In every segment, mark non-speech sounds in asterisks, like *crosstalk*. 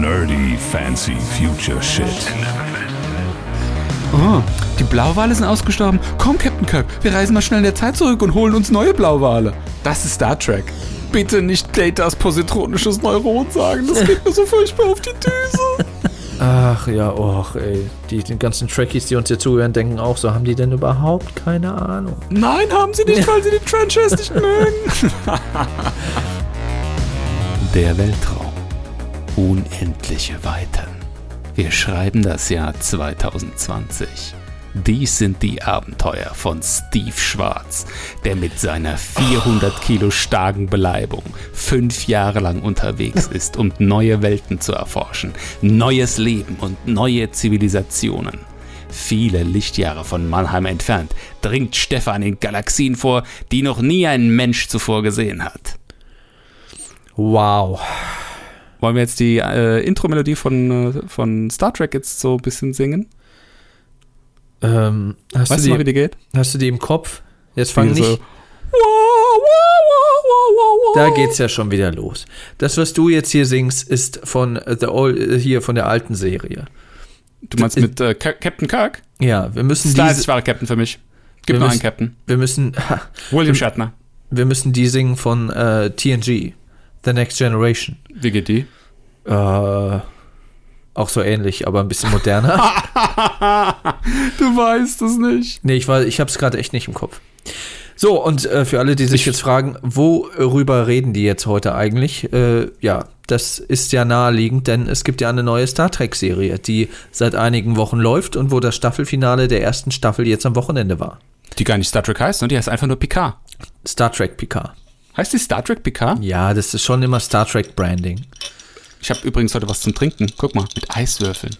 Nerdy Fancy Future Shit. Oh, die Blauwale sind ausgestorben. Komm, Captain Kirk, wir reisen mal schnell in der Zeit zurück und holen uns neue Blauwale. Das ist Star Trek. Bitte nicht Datas positronisches Neuron sagen, das geht mir so furchtbar auf die Düse. *laughs* Ach ja, och, ey. Die, die ganzen Trekkies, die uns hier zuhören, denken auch so, haben die denn überhaupt keine Ahnung? Nein, haben sie nicht, *laughs* weil sie die Trenchers nicht mögen. Der Weltraum. Unendliche Weiten. Wir schreiben das Jahr 2020. Dies sind die Abenteuer von Steve Schwarz, der mit seiner 400 Kilo starken Beleibung fünf Jahre lang unterwegs *laughs* ist, um neue Welten zu erforschen, neues Leben und neue Zivilisationen. Viele Lichtjahre von Mannheim entfernt dringt Stefan in Galaxien vor, die noch nie ein Mensch zuvor gesehen hat. Wow. Wollen wir jetzt die äh, Intro-Melodie von, äh, von Star Trek jetzt so ein bisschen singen? Ähm, hast, Weißt du du mal, wie die, die geht? hast du die im Kopf? Jetzt fang Die nicht. so. Da geht's ja schon wieder los. Das, was du jetzt hier singst, ist von äh, the old, äh, hier von der alten Serie. Du meinst mit äh, Ca- Captain Kirk? Ja, wir müssen Das der diese, einzig wahre Captain für mich. Gibt Wir nur einen Captain. wir müssen, ha, *laughs* William Shatner. wir müssen die singen von äh, TNG, The Next Generation. Wie geht die? Äh, auch so ähnlich, aber ein bisschen moderner. *laughs* du weißt es nicht. nee, ich war, ich hab's gerade echt nicht im Kopf. So, und äh, für alle, die sich jetzt fragen, worüber reden die jetzt heute eigentlich? Äh, ja, das ist ja naheliegend, denn es gibt ja eine neue Star Trek-Serie, die seit einigen Wochen läuft und wo das Staffelfinale der ersten Staffel jetzt am Wochenende war. Die gar nicht Star Trek heißt, ne? Die heißt einfach nur Picard. Star Trek Picard. Heißt die Star Trek Picard? Ja, das ist schon immer Star Trek Branding. Ich habe übrigens heute was zum Trinken. Guck mal, mit Eiswürfeln.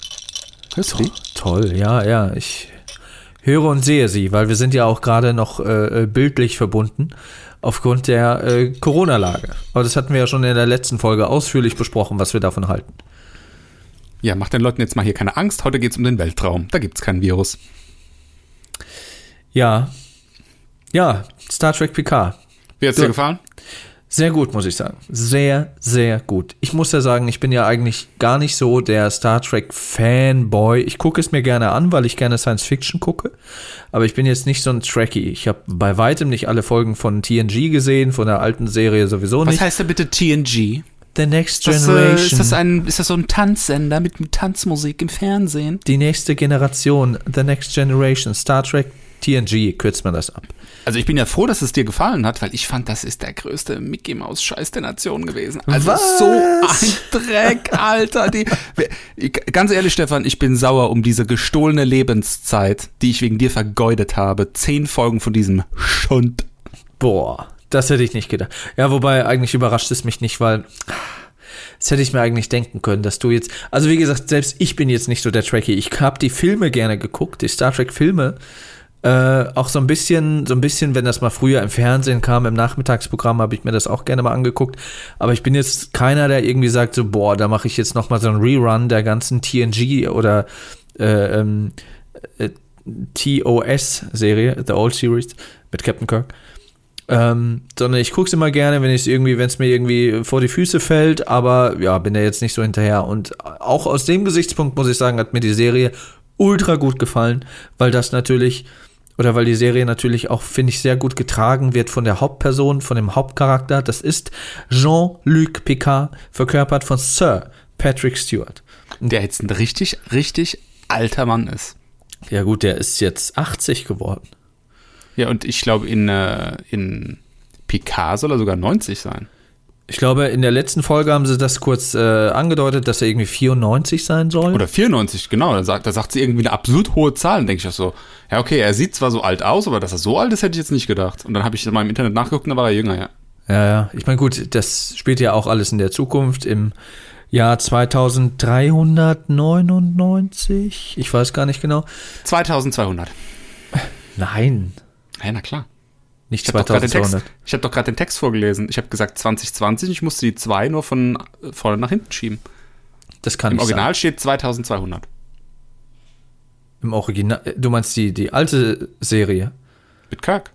Hörst du die? Toll, ja, ja. Ich höre und sehe sie, weil wir sind ja auch gerade noch äh, äh, bildlich verbunden aufgrund der äh, Corona-Lage. Aber das hatten wir ja schon in der letzten Folge ausführlich besprochen, was wir davon halten. Ja, mach den Leuten jetzt mal hier keine Angst. Heute geht's um den Weltraum. Da gibt's kein Virus. Ja. Ja, Star Trek Picard. Wie hat's Du- dir gefallen? Sehr gut, muss ich sagen. Sehr, sehr gut. Ich muss ja sagen, ich bin ja eigentlich gar nicht so der Star Trek Fanboy. Ich gucke es mir gerne an, weil ich gerne Science Fiction gucke. Aber ich bin jetzt nicht so ein Trekkie. Ich habe bei weitem nicht alle Folgen von TNG gesehen, von der alten Serie sowieso Was nicht. heißt denn bitte TNG? The Next Das, Generation. äh, ist, das ein, ist das so ein Tanzsender mit, mit Tanzmusik im Fernsehen? die nächste Generation, The Next Generation, Star Trek TNG, kürzt man das ab. Also ich bin ja froh, dass es dir gefallen hat, weil ich fand, das ist der größte Mickey Maus Scheiß der Nation gewesen. Also Was? so ein Dreck, Alter. Die, ganz ehrlich, Stefan, ich bin sauer um diese gestohlene Lebenszeit, die ich wegen dir vergeudet habe. Zehn Folgen von diesem Schund. Boah, das hätte ich nicht gedacht. Ja, wobei eigentlich überrascht es mich nicht, weil das hätte ich mir eigentlich denken können, dass du jetzt, also wie gesagt, selbst ich bin jetzt nicht so der Trekkie. Ich habe die Filme gerne geguckt, die Star Trek Filme. Äh, auch so ein bisschen, so ein bisschen, wenn das mal früher im Fernsehen kam, im Nachmittagsprogramm, habe ich mir das auch gerne mal angeguckt. Aber ich bin jetzt keiner, der irgendwie sagt so, boah, da mache ich jetzt noch mal so einen Rerun der ganzen TNG oder äh, ähm, äh, TOS-Serie, The Old Series mit Captain Kirk. Ähm, sondern ich gucke es immer gerne, wenn es irgendwie, wenn es mir irgendwie vor die Füße fällt, aber ja, bin da jetzt nicht so hinterher. Und auch aus dem Gesichtspunkt muss ich sagen, hat mir die Serie ultra gut gefallen, weil das natürlich, oder weil die Serie natürlich auch, finde ich, sehr gut getragen wird von der Hauptperson, von dem Hauptcharakter. Das ist Jean-Luc Picard, verkörpert von Sir Patrick Stewart. Der jetzt ein richtig, richtig alter Mann ist. Ja gut, der ist jetzt 80 geworden. Ja, und ich glaube, in, äh, in Picard soll er sogar 90 sein. Ich glaube, in der letzten Folge haben sie das kurz äh, angedeutet, dass er irgendwie 94 sein soll. Oder 94, genau. Da sagt, da sagt sie irgendwie eine absolut hohe Zahl. Dann denke ich auch so, ja, okay, er sieht zwar so alt aus, aber dass er so alt ist, hätte ich jetzt nicht gedacht. Und dann habe ich mal im Internet nachgeguckt und da war er jünger, ja. Ja, ja. Ich meine, gut, das spielt ja auch alles in der Zukunft im Jahr 2399. Ich weiß gar nicht genau. 2200. Nein, Ja, na klar. Nicht Ich habe doch gerade den, Text- 2200. ich hab doch gerade den Text vorgelesen. Ich habe gesagt 2020, ich musste die 2 nur von äh, vorne nach hinten schieben. Das kann Im nicht Original sein. steht 2200. Im Original. Du meinst die, die alte Serie? Mit Kirk.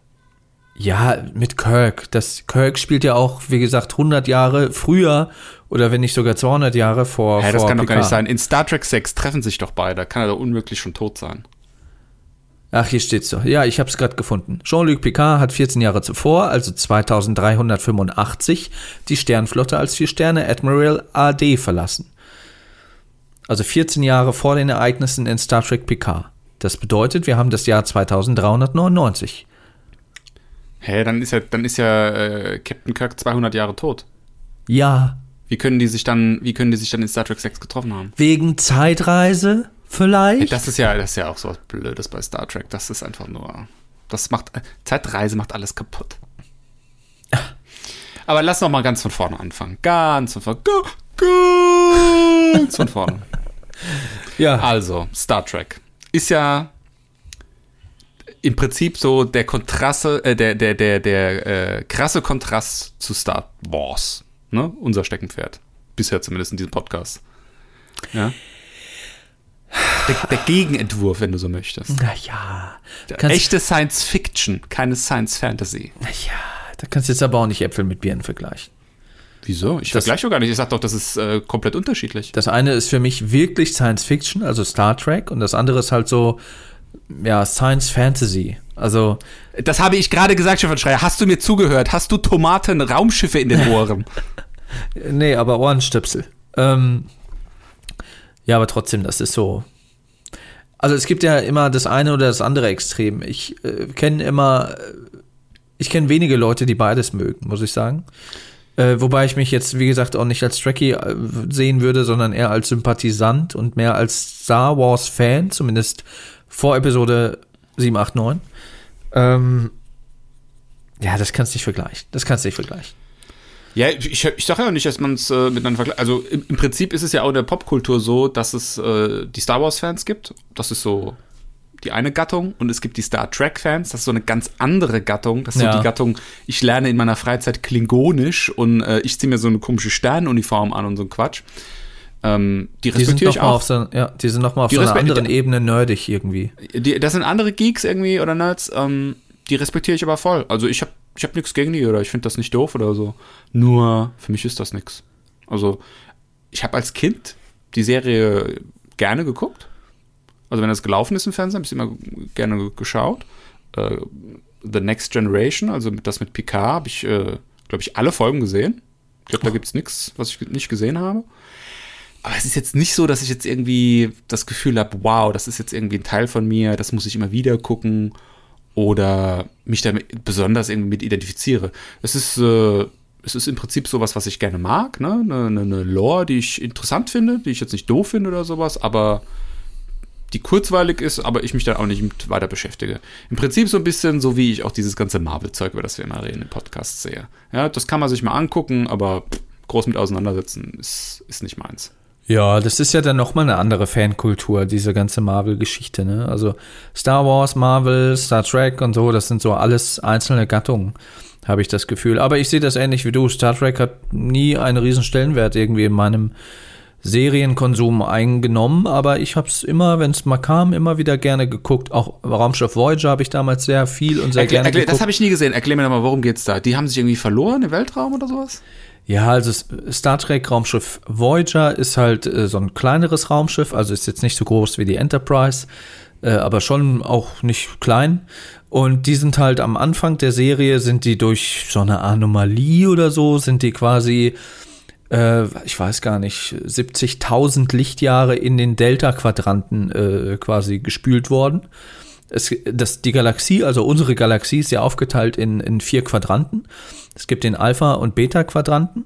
Ja, mit Kirk. Das Kirk spielt ja auch, wie gesagt, 100 Jahre früher oder wenn nicht sogar 200 Jahre vor. Hä, das vor kann doch gar nicht Picard. sein. In Star Trek 6 treffen sich doch beide. Kann er doch unmöglich schon tot sein. Ach, hier steht's doch. Ja, ich habe es gerade gefunden. Jean-Luc Picard hat 14 Jahre zuvor, also 2385, die Sternflotte als Vier-Sterne Admiral AD verlassen. Also 14 Jahre vor den Ereignissen in Star Trek Picard. Das bedeutet, wir haben das Jahr 2399. Hä, dann ist ja, dann ist ja äh, Captain Kirk 200 Jahre tot. Ja, Wie können die sich dann, wie können die sich dann in Star Trek 6 getroffen haben? wegen Zeitreise vielleicht? Das ist ja, das ist ja auch so was Blödes bei Star Trek. Das ist einfach nur, das macht, Zeitreise macht alles kaputt. Aber lass noch mal ganz von vorne anfangen. Ganz von vorne. Ga- Ganz von vorne. *laughs* ja. Also, Star Trek ist ja im Prinzip so der Kontraste, äh, der, der, der, der äh, krasse Kontrast zu Star Wars. Ne? Unser Steckenpferd. Bisher zumindest in diesem Podcast. Ja. Der, der Gegenentwurf, wenn du so möchtest. Naja. Echte Science Fiction, keine Science Fantasy. Naja, da kannst du jetzt aber auch nicht Äpfel mit Birnen vergleichen. Wieso? Ich Das- vergleiche doch gar nicht. Ich sag doch, das ist äh, komplett unterschiedlich. Das eine ist für mich wirklich Science Fiction, also Star Trek, und das andere ist halt so, ja, Science Fantasy. Also, Das habe ich gerade gesagt, Stefan Schreier. Hast du mir zugehört? Hast du Tomaten, Raumschiffe in den Ohren? *laughs* nee, aber Ohrenstöpsel. Ähm, ja, aber trotzdem, das ist so. Also es gibt ja immer das eine oder das andere Extrem. Ich äh, kenne immer, äh, ich kenne wenige Leute, die beides mögen, muss ich sagen. Äh, wobei ich mich jetzt, wie gesagt, auch nicht als Trekkie äh, sehen würde, sondern eher als Sympathisant und mehr als Star Wars Fan, zumindest vor Episode 7, 8, 9. Ähm, ja, das kannst du nicht vergleichen. Das kannst du nicht vergleichen. Ja, ich, ich sage ja auch nicht, dass man es äh, miteinander vergleicht. Also im, im Prinzip ist es ja auch in der Popkultur so, dass es äh, die Star Wars-Fans gibt. Das ist so die eine Gattung. Und es gibt die Star Trek-Fans. Das ist so eine ganz andere Gattung. Das ist Ja. so die Gattung, ich lerne in meiner Freizeit Klingonisch und äh, ich ziehe mir so eine komische Sternuniform an und so ein Quatsch. Ähm, die respektiere ich auch. auf so, ja, die sind noch mal auf Die so einer anderen Ebene nerdig irgendwie. Die, das sind andere Geeks irgendwie oder Nerds, ähm, die respektiere ich aber voll. Also ich habe ich hab nichts gegen die oder ich finde das nicht doof oder so. Nur für mich ist das nichts. Also ich habe als Kind die Serie gerne geguckt. Also wenn das gelaufen ist im Fernsehen, habe ich sie immer gerne geschaut. Äh, The Next Generation, also das mit Picard, habe ich, äh, glaube ich, alle Folgen gesehen. Ich glaube, da gibt es nichts, was ich nicht gesehen habe. Aber es ist jetzt nicht so, dass ich jetzt irgendwie das Gefühl habe, wow, das ist jetzt irgendwie ein Teil von mir, das muss ich immer wieder gucken oder mich damit besonders irgendwie mit identifiziere. Es ist, äh, es ist im Prinzip sowas, was ich gerne mag, ne? Eine, eine, eine Lore, die ich interessant finde, die ich jetzt nicht doof finde oder sowas, aber die kurzweilig ist, aber ich mich dann auch nicht mit weiter beschäftige. Im Prinzip so ein bisschen so, wie ich auch dieses ganze Marvel-Zeug, über das wir immer reden, im Podcast sehe. Ja, das kann man sich mal angucken, aber groß mit auseinandersetzen ist, ist nicht meins. Ja, das ist ja dann noch mal eine andere Fankultur, diese ganze Marvel-Geschichte, ne? Also Star Wars, Marvel, Star Trek und so, das sind so alles einzelne Gattungen, habe ich das Gefühl. Aber ich sehe das ähnlich wie du. Star Trek hat nie einen riesen Stellenwert irgendwie in meinem Serienkonsum eingenommen, aber ich habe es immer, wenn es mal kam, immer wieder gerne geguckt. Auch Raumschiff Voyager habe ich damals sehr viel und sehr Erklär, gerne erklär, geguckt. das habe ich nie gesehen. Erklär mir doch mal, worum geht's da? Die haben sich irgendwie verloren im Weltraum oder sowas? Ja, also Star Trek Raumschiff Voyager ist halt äh, so ein kleineres Raumschiff, also ist jetzt nicht so groß wie die Enterprise, äh, aber schon auch nicht klein. Und die sind halt am Anfang der Serie, sind die durch so eine Anomalie oder so, sind die quasi, äh, ich weiß gar nicht, 70.000 Lichtjahre in den Delta-Quadranten äh, quasi gespült worden. Es, das, die Galaxie, also unsere Galaxie ist ja aufgeteilt in, in vier Quadranten. Es gibt den Alpha- und Beta-Quadranten.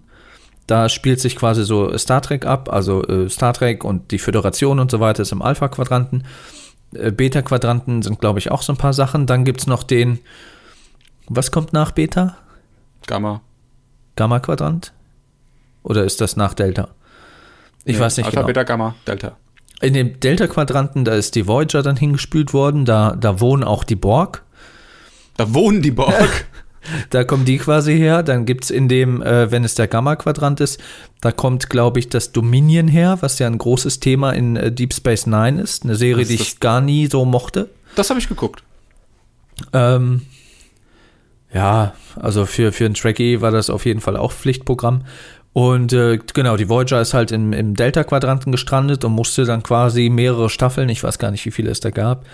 Da spielt sich quasi so Star Trek ab, also äh, Star Trek und die Föderation und so weiter ist im Alpha-Quadranten. Äh, Beta-Quadranten sind, glaube ich, auch so ein paar Sachen. Dann gibt es noch den, was kommt nach Beta? Gamma. Gamma-Quadrant? Oder ist das nach Delta? Ich Nee, weiß nicht Alpha, genau. Beta, Gamma, Delta. In dem Delta-Quadranten, da ist die Voyager dann hingespült worden, da, da wohnen auch die Borg. Da wohnen die Borg. *laughs* Da kommen die quasi her. Dann gibt es in dem, äh, wenn es der Gamma-Quadrant ist, da kommt, glaube ich, das Dominion her, was ja ein großes Thema in äh, Deep Space Nine ist. Eine Serie, Was die ist ich gar nie so mochte. das habe ich geguckt. Ähm, Ja, also für, für ein Trekkie war das auf jeden Fall auch Pflichtprogramm. Und äh, genau, die Voyager ist halt im, im Delta-Quadranten gestrandet und musste dann quasi mehrere Staffeln, ich weiß gar nicht, wie viele es da gab,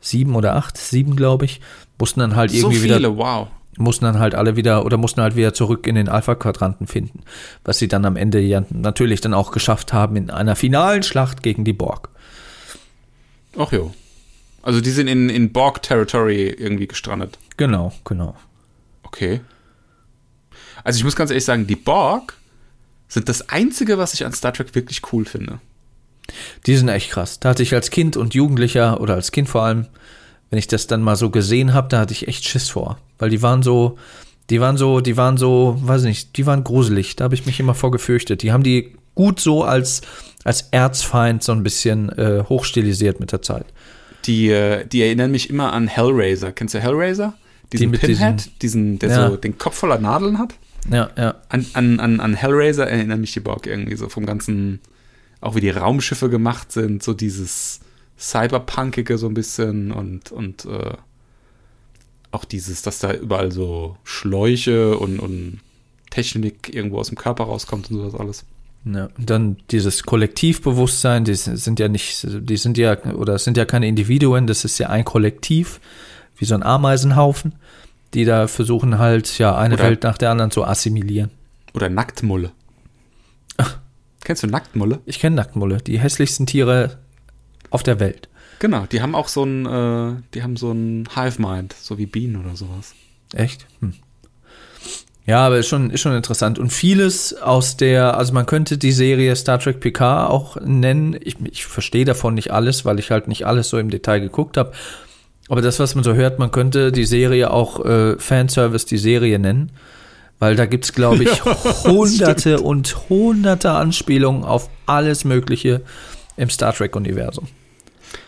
sieben oder acht, sieben, glaube ich, mussten dann halt So irgendwie viele, wieder wow. mussten dann halt alle wieder oder mussten halt wieder zurück in den Alpha-Quadranten finden. Was sie dann am Ende ja natürlich dann auch geschafft haben in einer finalen Schlacht gegen die Borg. Ach jo. Also die sind in, in Borg-Territory irgendwie gestrandet. Genau, genau. Okay. Also ich muss ganz ehrlich sagen, die Borg sind das Einzige, was ich an Star Trek wirklich cool finde. Die sind echt krass. Da hatte ich als Kind und Jugendlicher oder als Kind vor allem, wenn ich das dann mal so gesehen habe, da hatte ich echt Schiss vor. Weil die waren so, die waren so, die waren so, weiß nicht, die waren gruselig. Da habe ich mich immer vor gefürchtet. Die haben die gut so als, als Erzfeind so ein bisschen äh, hochstilisiert mit der Zeit. Die, äh, die erinnern mich immer an Hellraiser. Kennst du Hellraiser? Diesen mit Pinhead, diesen, der Ja. so den Kopf voller Nadeln hat. Ja, ja. An, an, an, an Hellraiser erinnern mich die Borg irgendwie so vom ganzen, auch wie die Raumschiffe gemacht sind, so dieses Cyberpunkige so ein bisschen und, und äh, auch dieses, dass da überall so Schläuche und, und Technik irgendwo aus dem Körper rauskommt und sowas alles. Ja, und dann dieses Kollektivbewusstsein, die sind ja nicht, die sind ja, oder sind ja keine Individuen, das ist ja ein Kollektiv, wie so ein Ameisenhaufen, die da versuchen halt, ja, eine Oder- Welt nach der anderen zu assimilieren. Oder Nacktmulle. Kennst du Nacktmulle? Ich kenne Nacktmulle, die hässlichsten Tiere auf der Welt. Genau, die haben auch so ein, äh, die haben so ein Hive-Mind, so wie Bienen oder sowas. Echt? Hm. Ja, aber ist schon, ist schon interessant. Und vieles aus der, also man könnte die Serie Star Trek PK auch nennen. Ich, ich verstehe davon nicht alles, weil ich halt nicht alles so im Detail geguckt habe. Aber das, was man so hört, man könnte die Serie auch äh, Fanservice die Serie nennen. Weil da gibt's glaube ich, *laughs* hunderte und hunderte Anspielungen auf alles Mögliche im Star Trek-Universum.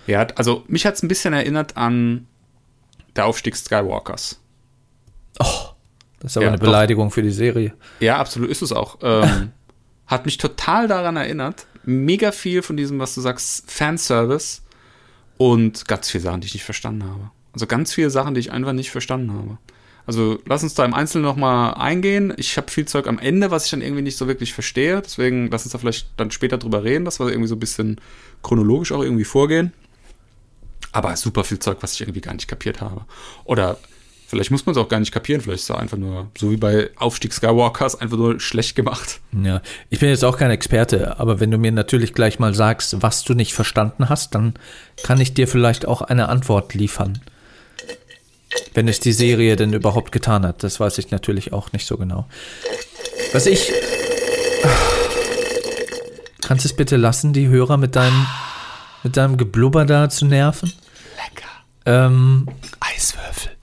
Ja, also mich hat es ein bisschen erinnert an der Aufstieg Skywalkers. Das ist aber Ja, eine doch. Beleidigung für die Serie. Ja, absolut ist es auch. Ähm, *laughs* hat mich total daran erinnert. Mega viel von diesem, was du sagst, Fanservice und ganz viele Sachen, die ich nicht verstanden habe. Also ganz viele Sachen, die ich einfach nicht verstanden habe. Also lass uns da im Einzelnen nochmal eingehen. Ich habe viel Zeug am Ende, was ich dann irgendwie nicht so wirklich verstehe. Deswegen lass uns da vielleicht dann später drüber reden, dass wir irgendwie so ein bisschen chronologisch auch irgendwie vorgehen. Aber super viel Zeug, was ich irgendwie gar nicht kapiert habe. Oder vielleicht muss man es auch gar nicht kapieren. Vielleicht ist es einfach nur, so wie bei Aufstieg Skywalkers, einfach nur schlecht gemacht. Ja, ich bin jetzt auch kein Experte, aber wenn du mir natürlich gleich mal sagst, was du nicht verstanden hast, dann kann ich dir vielleicht auch eine Antwort liefern. Wenn es die Serie denn überhaupt getan hat, das weiß ich natürlich auch nicht so genau. Was ich. Kannst du es bitte lassen, die Hörer mit deinem, mit deinem Geblubber da zu nerven? Lecker. Ähm, Eiswürfel.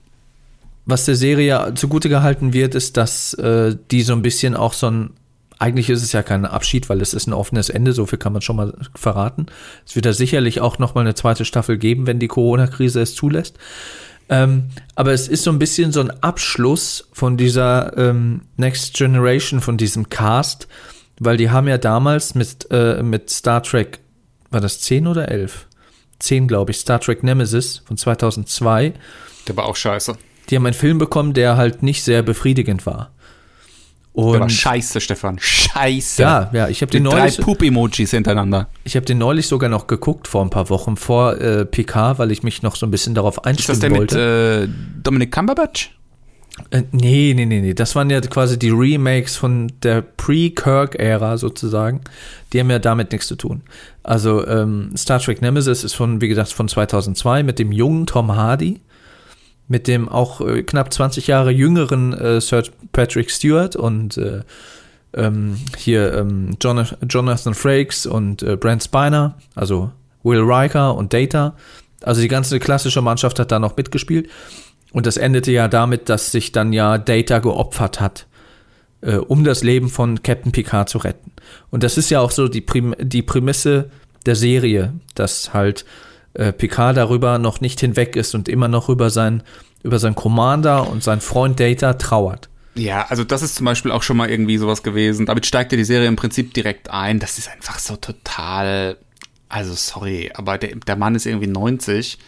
Was der Serie zugute gehalten wird, ist, dass äh, die so ein bisschen auch so ein, eigentlich ist es ja kein Abschied, weil es ist ein offenes Ende, so viel kann man schon mal verraten. Es wird da sicherlich auch noch mal eine zweite Staffel geben, wenn die Corona-Krise es zulässt. Ähm, aber es ist so ein bisschen so ein Abschluss von dieser ähm, Next Generation, von diesem Cast, weil die haben ja damals mit, äh, mit Star Trek, war das 10 oder 11? 10, glaube ich, Star Trek Nemesis von 2002 Der war auch scheiße. Die haben einen Film bekommen, der halt nicht sehr befriedigend war. Der war Und scheiße, Stefan. Scheiße. ja, ja, ich habe den, Mit drei neulich, Poop-Emojis hintereinander. ich hab den neulich sogar noch geguckt vor ein paar Wochen vor äh, PK, weil ich mich noch so ein bisschen darauf Ist das der mit wollte. äh, Dominic Cumberbatch? Äh, nee, nee, nee, nee. Das waren ja quasi die Remakes von der Pre-Kirk-Ära sozusagen. Die haben ja damit nichts zu tun. Also ähm, Star Trek Nemesis ist von, wie gesagt, von 2002 mit dem jungen Tom Hardy, mit dem auch äh, knapp 20 Jahre jüngeren äh, Sir Patrick Stewart und äh, ähm, hier ähm, Jonathan, Jonathan Frakes und äh, Brent Spiner, also Will Riker und Data. Also die ganze klassische Mannschaft hat da noch mitgespielt. Und das endete ja damit, dass sich dann ja Data geopfert hat, äh, um das Leben von Captain Picard zu retten. Und das ist ja auch so die Prämisse der Serie, dass halt äh, Picard darüber noch nicht hinweg ist und immer noch über sein, über seinen Commander und seinen Freund Data trauert. Ja, also das ist zum Beispiel auch schon mal irgendwie sowas gewesen. Damit steigt ja die Serie im Prinzip direkt ein. Das ist einfach so total. Also sorry, aber der, der Mann ist irgendwie 90.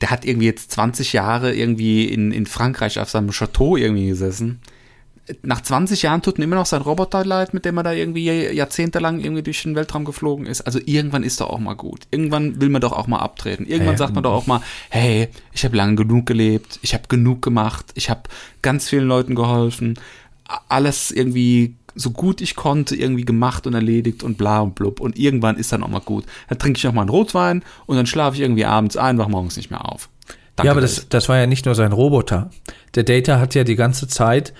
der hat irgendwie jetzt 20 Jahre irgendwie in, in Frankreich auf seinem Chateau irgendwie gesessen. Nach 20 Jahren tut ihm immer noch sein Roboter leid, mit dem er da irgendwie jahrzehntelang irgendwie durch den Weltraum geflogen ist. Also irgendwann ist doch auch mal gut. Irgendwann will man doch auch mal abtreten. Irgendwann Ja, sagt man doch auch mal, hey, ich habe lange genug gelebt, ich habe genug gemacht, ich habe ganz vielen Leuten geholfen, alles irgendwie so gut ich konnte irgendwie gemacht und erledigt und bla und blub. Und irgendwann ist dann auch mal gut. Dann trinke ich noch mal einen Rotwein und dann schlafe ich irgendwie abends ein, wach morgens nicht mehr auf. Danke, ja, aber das, das war ja nicht nur sein Roboter. Der Data hat ja die ganze Zeit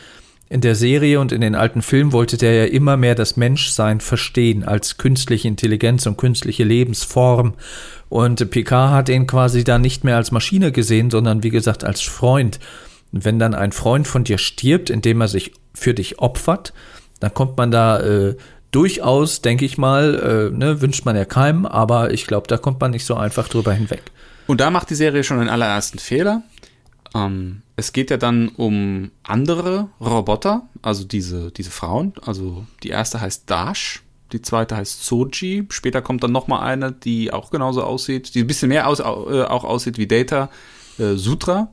in der Serie und in den alten Filmen wollte der ja immer mehr das Menschsein verstehen als künstliche Intelligenz und künstliche Lebensform. Und Picard hat ihn quasi da nicht mehr als Maschine gesehen, sondern wie gesagt als Freund. Und wenn dann ein Freund von dir stirbt, indem er sich für dich opfert, dann kommt man da äh, durchaus, denke ich mal, äh, ne, wünscht man ja keinem, aber ich glaube, da kommt man nicht so einfach drüber hinweg. Und da macht die Serie schon den allerersten Fehler. Ähm, es geht ja dann um andere Roboter, also diese, diese Frauen. Also die erste heißt Dash, die zweite heißt Soji. Später kommt dann noch mal eine, die auch genauso aussieht, die ein bisschen mehr aus, au- äh, auch aussieht wie Data, äh, Sutra.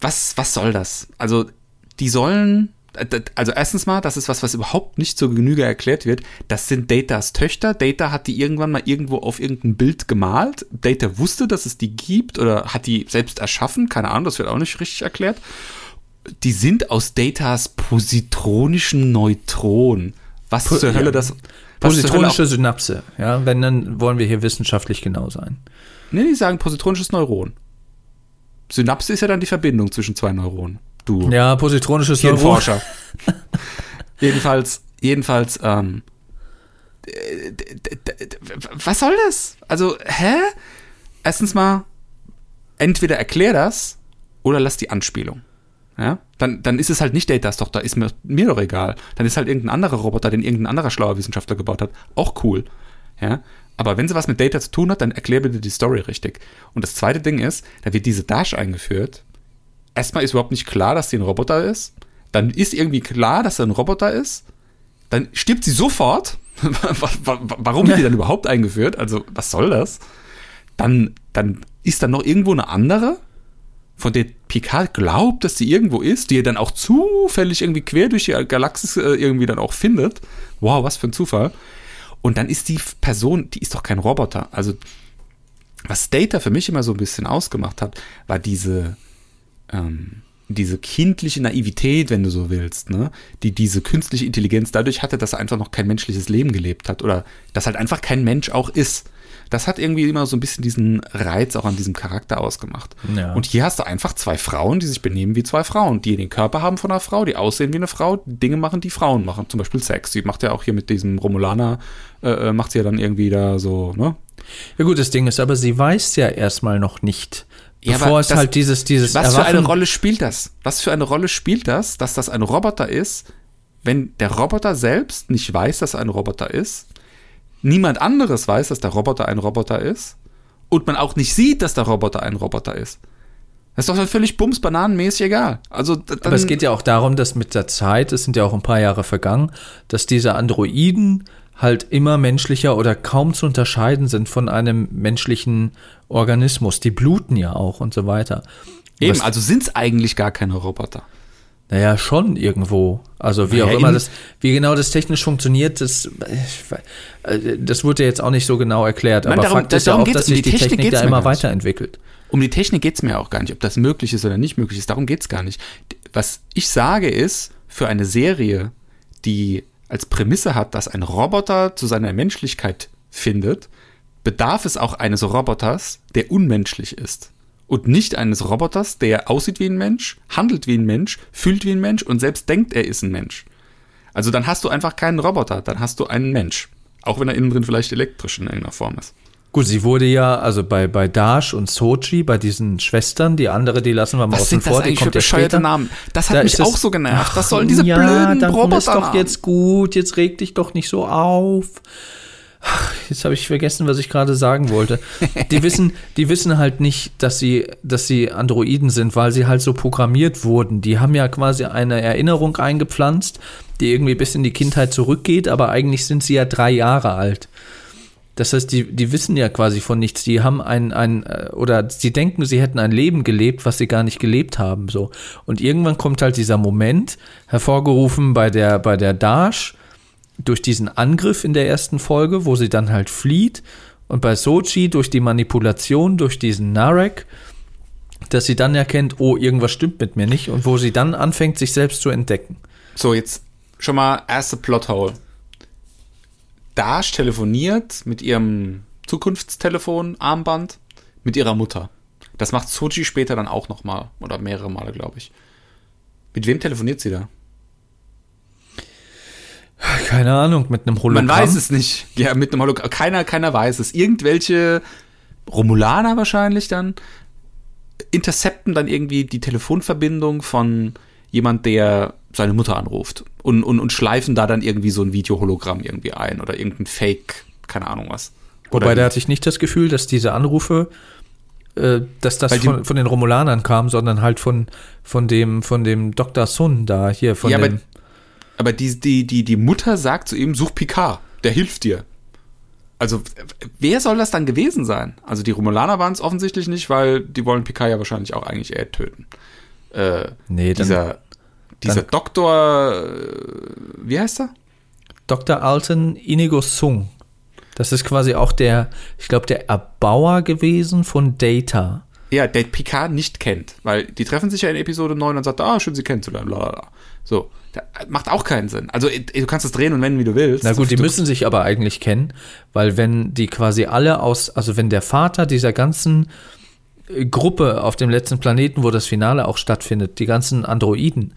Was, was soll das? Also die sollen, also erstens mal, das ist was, was überhaupt nicht zur Genüge erklärt wird. Das sind Datas Töchter. Data hat die irgendwann mal irgendwo auf irgendein Bild gemalt. Data wusste, dass es die gibt oder hat die selbst erschaffen. Keine Ahnung, das wird auch nicht richtig erklärt. Die sind aus Datas positronischen Neutronen. Was Po- zur Hölle ja. das? Positronische Synapse, ja, wenn, dann wollen wir hier wissenschaftlich genau sein. Nee, die sagen positronisches Neuron. Synapse ist ja dann die Verbindung zwischen zwei Neuronen. Du. Ja, positronisches. Hirnforscher. *laughs* jedenfalls, jedenfalls, ähm, was soll das? Also, hä? Erstens mal, entweder erklär das oder lass die Anspielung. Ja, dann, dann ist es halt nicht Datas Tochter, ist mir, mir doch egal. Dann ist halt irgendein anderer Roboter, den irgendein anderer schlauer Wissenschaftler gebaut hat. Auch cool. Ja, aber wenn sie was mit Data zu tun hat, dann erklär bitte die Story richtig. Und das zweite Ding ist, da wird diese Dash eingeführt. Erstmal ist überhaupt nicht klar, dass sie ein Roboter ist. Dann ist irgendwie klar, dass er ein Roboter ist. Dann stirbt sie sofort. *laughs* Wa- wa- Warum wird die dann *laughs* überhaupt eingeführt? Also, was soll das? Dann, dann ist da noch irgendwo eine andere, von der Picard glaubt, dass sie irgendwo ist, die er dann auch zufällig irgendwie quer durch die Galaxis äh, irgendwie dann auch findet. Wow, was für ein Zufall. Und dann ist die Person, die ist doch kein Roboter. Also, was Data für mich immer so ein bisschen ausgemacht hat, war diese, ähm, diese kindliche Naivität, wenn du so willst, ne? die diese künstliche Intelligenz dadurch hatte, dass er einfach noch kein menschliches Leben gelebt hat oder dass halt einfach kein Mensch auch ist. Das hat irgendwie immer so ein bisschen diesen Reiz auch an diesem Charakter ausgemacht. Ja. Und hier hast du einfach zwei Frauen, die sich benehmen wie zwei Frauen, die den Körper haben von einer Frau, die aussehen wie eine Frau, Dinge machen, die Frauen machen. Zum Beispiel Sex. Sie macht ja auch hier mit diesem Romulaner, äh, äh, macht sie ja dann irgendwie da so, ne? Ja gut, das Ding ist, aber sie weiß ja erstmal noch nicht, Ja, bevor es das- halt dieses, dieses Was für eine Erwachen- Rolle spielt das? Was für eine Rolle spielt das, dass das ein Roboter ist, wenn der Roboter selbst nicht weiß, dass er ein Roboter ist, niemand anderes weiß, dass der Roboter ein Roboter ist und man auch nicht sieht, dass der Roboter ein Roboter ist? Das ist doch völlig bumsbananenmäßig egal. Also, Aber es geht ja auch darum, dass mit der Zeit, es sind ja auch ein paar Jahre vergangen, dass diese Androiden halt immer menschlicher oder kaum zu unterscheiden sind von einem menschlichen Organismus. Die bluten ja auch und so weiter. eben, Was- also sind es eigentlich gar keine Roboter. Naja, schon irgendwo. Also wie Naja, auch immer das, wie genau das technisch funktioniert, das, äh, das wurde jetzt auch nicht so genau erklärt. Nein, aber darum- Fakt ist ja auch, dass Um sich die die Technik Technik da immer weiterentwickelt. Um die Technik geht es mir auch gar nicht, ob das möglich ist oder nicht möglich ist. Darum geht es gar nicht. Was ich sage ist, für eine Serie, die als Prämisse hat, dass ein Roboter zu seiner Menschlichkeit findet, bedarf es auch eines Roboters, der unmenschlich ist. Und nicht eines Roboters, der aussieht wie ein Mensch, handelt wie ein Mensch, fühlt wie ein Mensch und selbst denkt, er ist ein Mensch. Also dann hast du einfach keinen Roboter, dann hast du einen Mensch. Auch wenn er innen drin vielleicht elektrisch in irgendeiner Form ist. Gut, sie wurde ja, also bei, bei Dash und Sochi, bei diesen Schwestern, die andere, die lassen wir mal Was außen das vor, die kommt ja später. Namen? Das hat Da mich auch so genervt. Ach, Was sollen diese ja, blöden dann Roboter ist doch jetzt gut, jetzt reg dich doch nicht so auf. Ach, Jetzt habe ich vergessen, was ich gerade sagen wollte. Die *laughs* wissen, die wissen halt nicht, dass sie, dass sie Androiden sind, weil sie halt so programmiert wurden. Die haben ja quasi eine Erinnerung eingepflanzt, die irgendwie bis in die Kindheit zurückgeht, aber eigentlich sind sie ja drei Jahre alt. Das heißt, die, die wissen ja quasi von nichts. Die haben ein, ein, äh, oder sie denken, sie hätten ein Leben gelebt, was sie gar nicht gelebt haben, so. Und irgendwann kommt halt dieser Moment, hervorgerufen bei der, bei der Dash, durch diesen Angriff in der ersten Folge, wo sie dann halt flieht. Und bei Sochi durch die Manipulation, durch diesen Narek, dass sie dann erkennt, oh, irgendwas stimmt mit mir nicht. Und wo sie dann anfängt, sich selbst zu entdecken. So, jetzt schon mal erste Plothole. Dash telefoniert mit ihrem Zukunftstelefon, Armband, mit ihrer Mutter. Das macht Sochi später dann auch nochmal. Oder mehrere Male, glaube ich. Mit wem telefoniert sie da? Keine Ahnung, mit einem Hologramm. Man weiß es nicht. Ja, mit einem Hologramm. Keiner, keiner weiß es. Irgendwelche Romulaner wahrscheinlich dann intercepten dann irgendwie die Telefonverbindung von jemand, der seine Mutter anruft und, und, und schleifen da dann irgendwie so ein Videohologramm irgendwie ein oder irgendein Fake, keine Ahnung was. Wobei, da hatte ich nicht das Gefühl, dass diese Anrufe, äh, dass das von, von den Romulanern kam, sondern halt von, von dem, von dem Dr. Sun da hier, von ja, aber, dem. aber die, die, die, die Mutter sagt zu ihm, such Picard, der hilft dir. Also, wer soll das dann gewesen sein? Also, die Romulaner waren es offensichtlich nicht, weil die wollen Picard ja wahrscheinlich auch eigentlich eher töten. Äh, Nee, dann dieser dieser dann- Doktor, äh, wie heißt er? Dr. Alton Inigo Sung. Das ist quasi auch der, ich glaube, der Erbauer gewesen von Data. Ja, der Picard nicht kennt, weil die treffen sich ja in Episode 9 und sagt, ah, schön, sie kennenzulernen, lalala. So, macht auch keinen Sinn. Also, äh, du kannst es drehen und wenden, wie du willst. Na gut, die müssen sich aber eigentlich kennen, weil wenn die quasi alle aus, also wenn der Vater dieser ganzen äh, Gruppe auf dem letzten Planeten, wo das Finale auch stattfindet, die ganzen Androiden,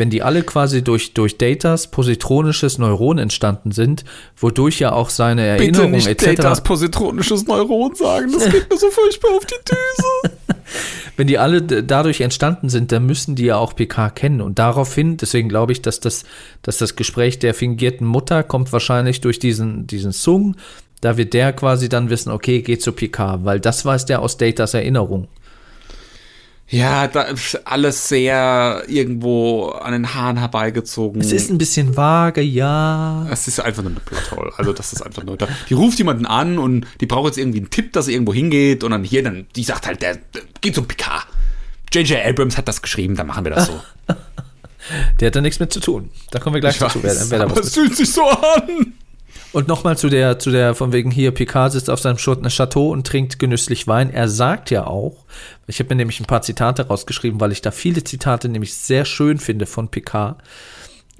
wenn die alle quasi durch, durch Datas positronisches Neuron entstanden sind, wodurch ja auch seine Bitte Erinnerung nicht etc. Datas positronisches Neuron sagen, das geht mir so furchtbar auf die Düse. *laughs* wenn die alle dadurch entstanden sind, dann müssen die ja auch Picard kennen. Und daraufhin, deswegen glaube ich, dass das, dass das Gespräch der fingierten Mutter kommt wahrscheinlich durch diesen, diesen Sung. Da wird der quasi dann wissen, okay, geht zu Picard, weil das weiß der aus Datas Erinnerung. Ja, da ist alles sehr irgendwo an den Haaren herbeigezogen. Es ist ein bisschen vage, ja. Es ist einfach nur eine Plothole. Also, das ist einfach nur. Da, die ruft jemanden an und die braucht jetzt irgendwie einen Tipp, dass sie irgendwo hingeht. Und dann hier, dann, die sagt halt, der, der geht zum Picard. J.J. Abrams hat das geschrieben, dann machen wir das so. *laughs* Der hat da nichts mit zu tun. Da kommen wir gleich dazu, wer, wer da aber was es fühlt sich so an. Und nochmal zu der, zu der, von wegen hier, Picard sitzt auf seinem Schut- Chateau und trinkt genüsslich Wein. Er sagt ja auch, ich habe mir nämlich ein paar Zitate rausgeschrieben, weil ich da viele Zitate nämlich sehr schön finde von Picard.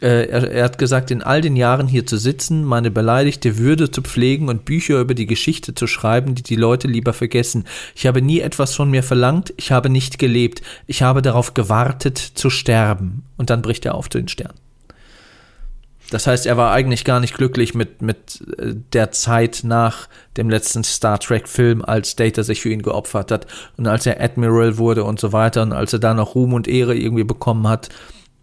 Äh, er, er hat gesagt, in all den Jahren hier zu sitzen, meine beleidigte Würde zu pflegen und Bücher über die Geschichte zu schreiben, die die Leute lieber vergessen. Ich habe nie etwas von mir verlangt, ich habe nicht gelebt, ich habe darauf gewartet zu sterben. Und dann bricht er auf zu den Sternen. Das heißt, er war eigentlich gar nicht glücklich mit, mit äh, der Zeit nach dem letzten Star Trek-Film, als Data sich für ihn geopfert hat und als er Admiral wurde und so weiter und als er da noch Ruhm und Ehre irgendwie bekommen hat.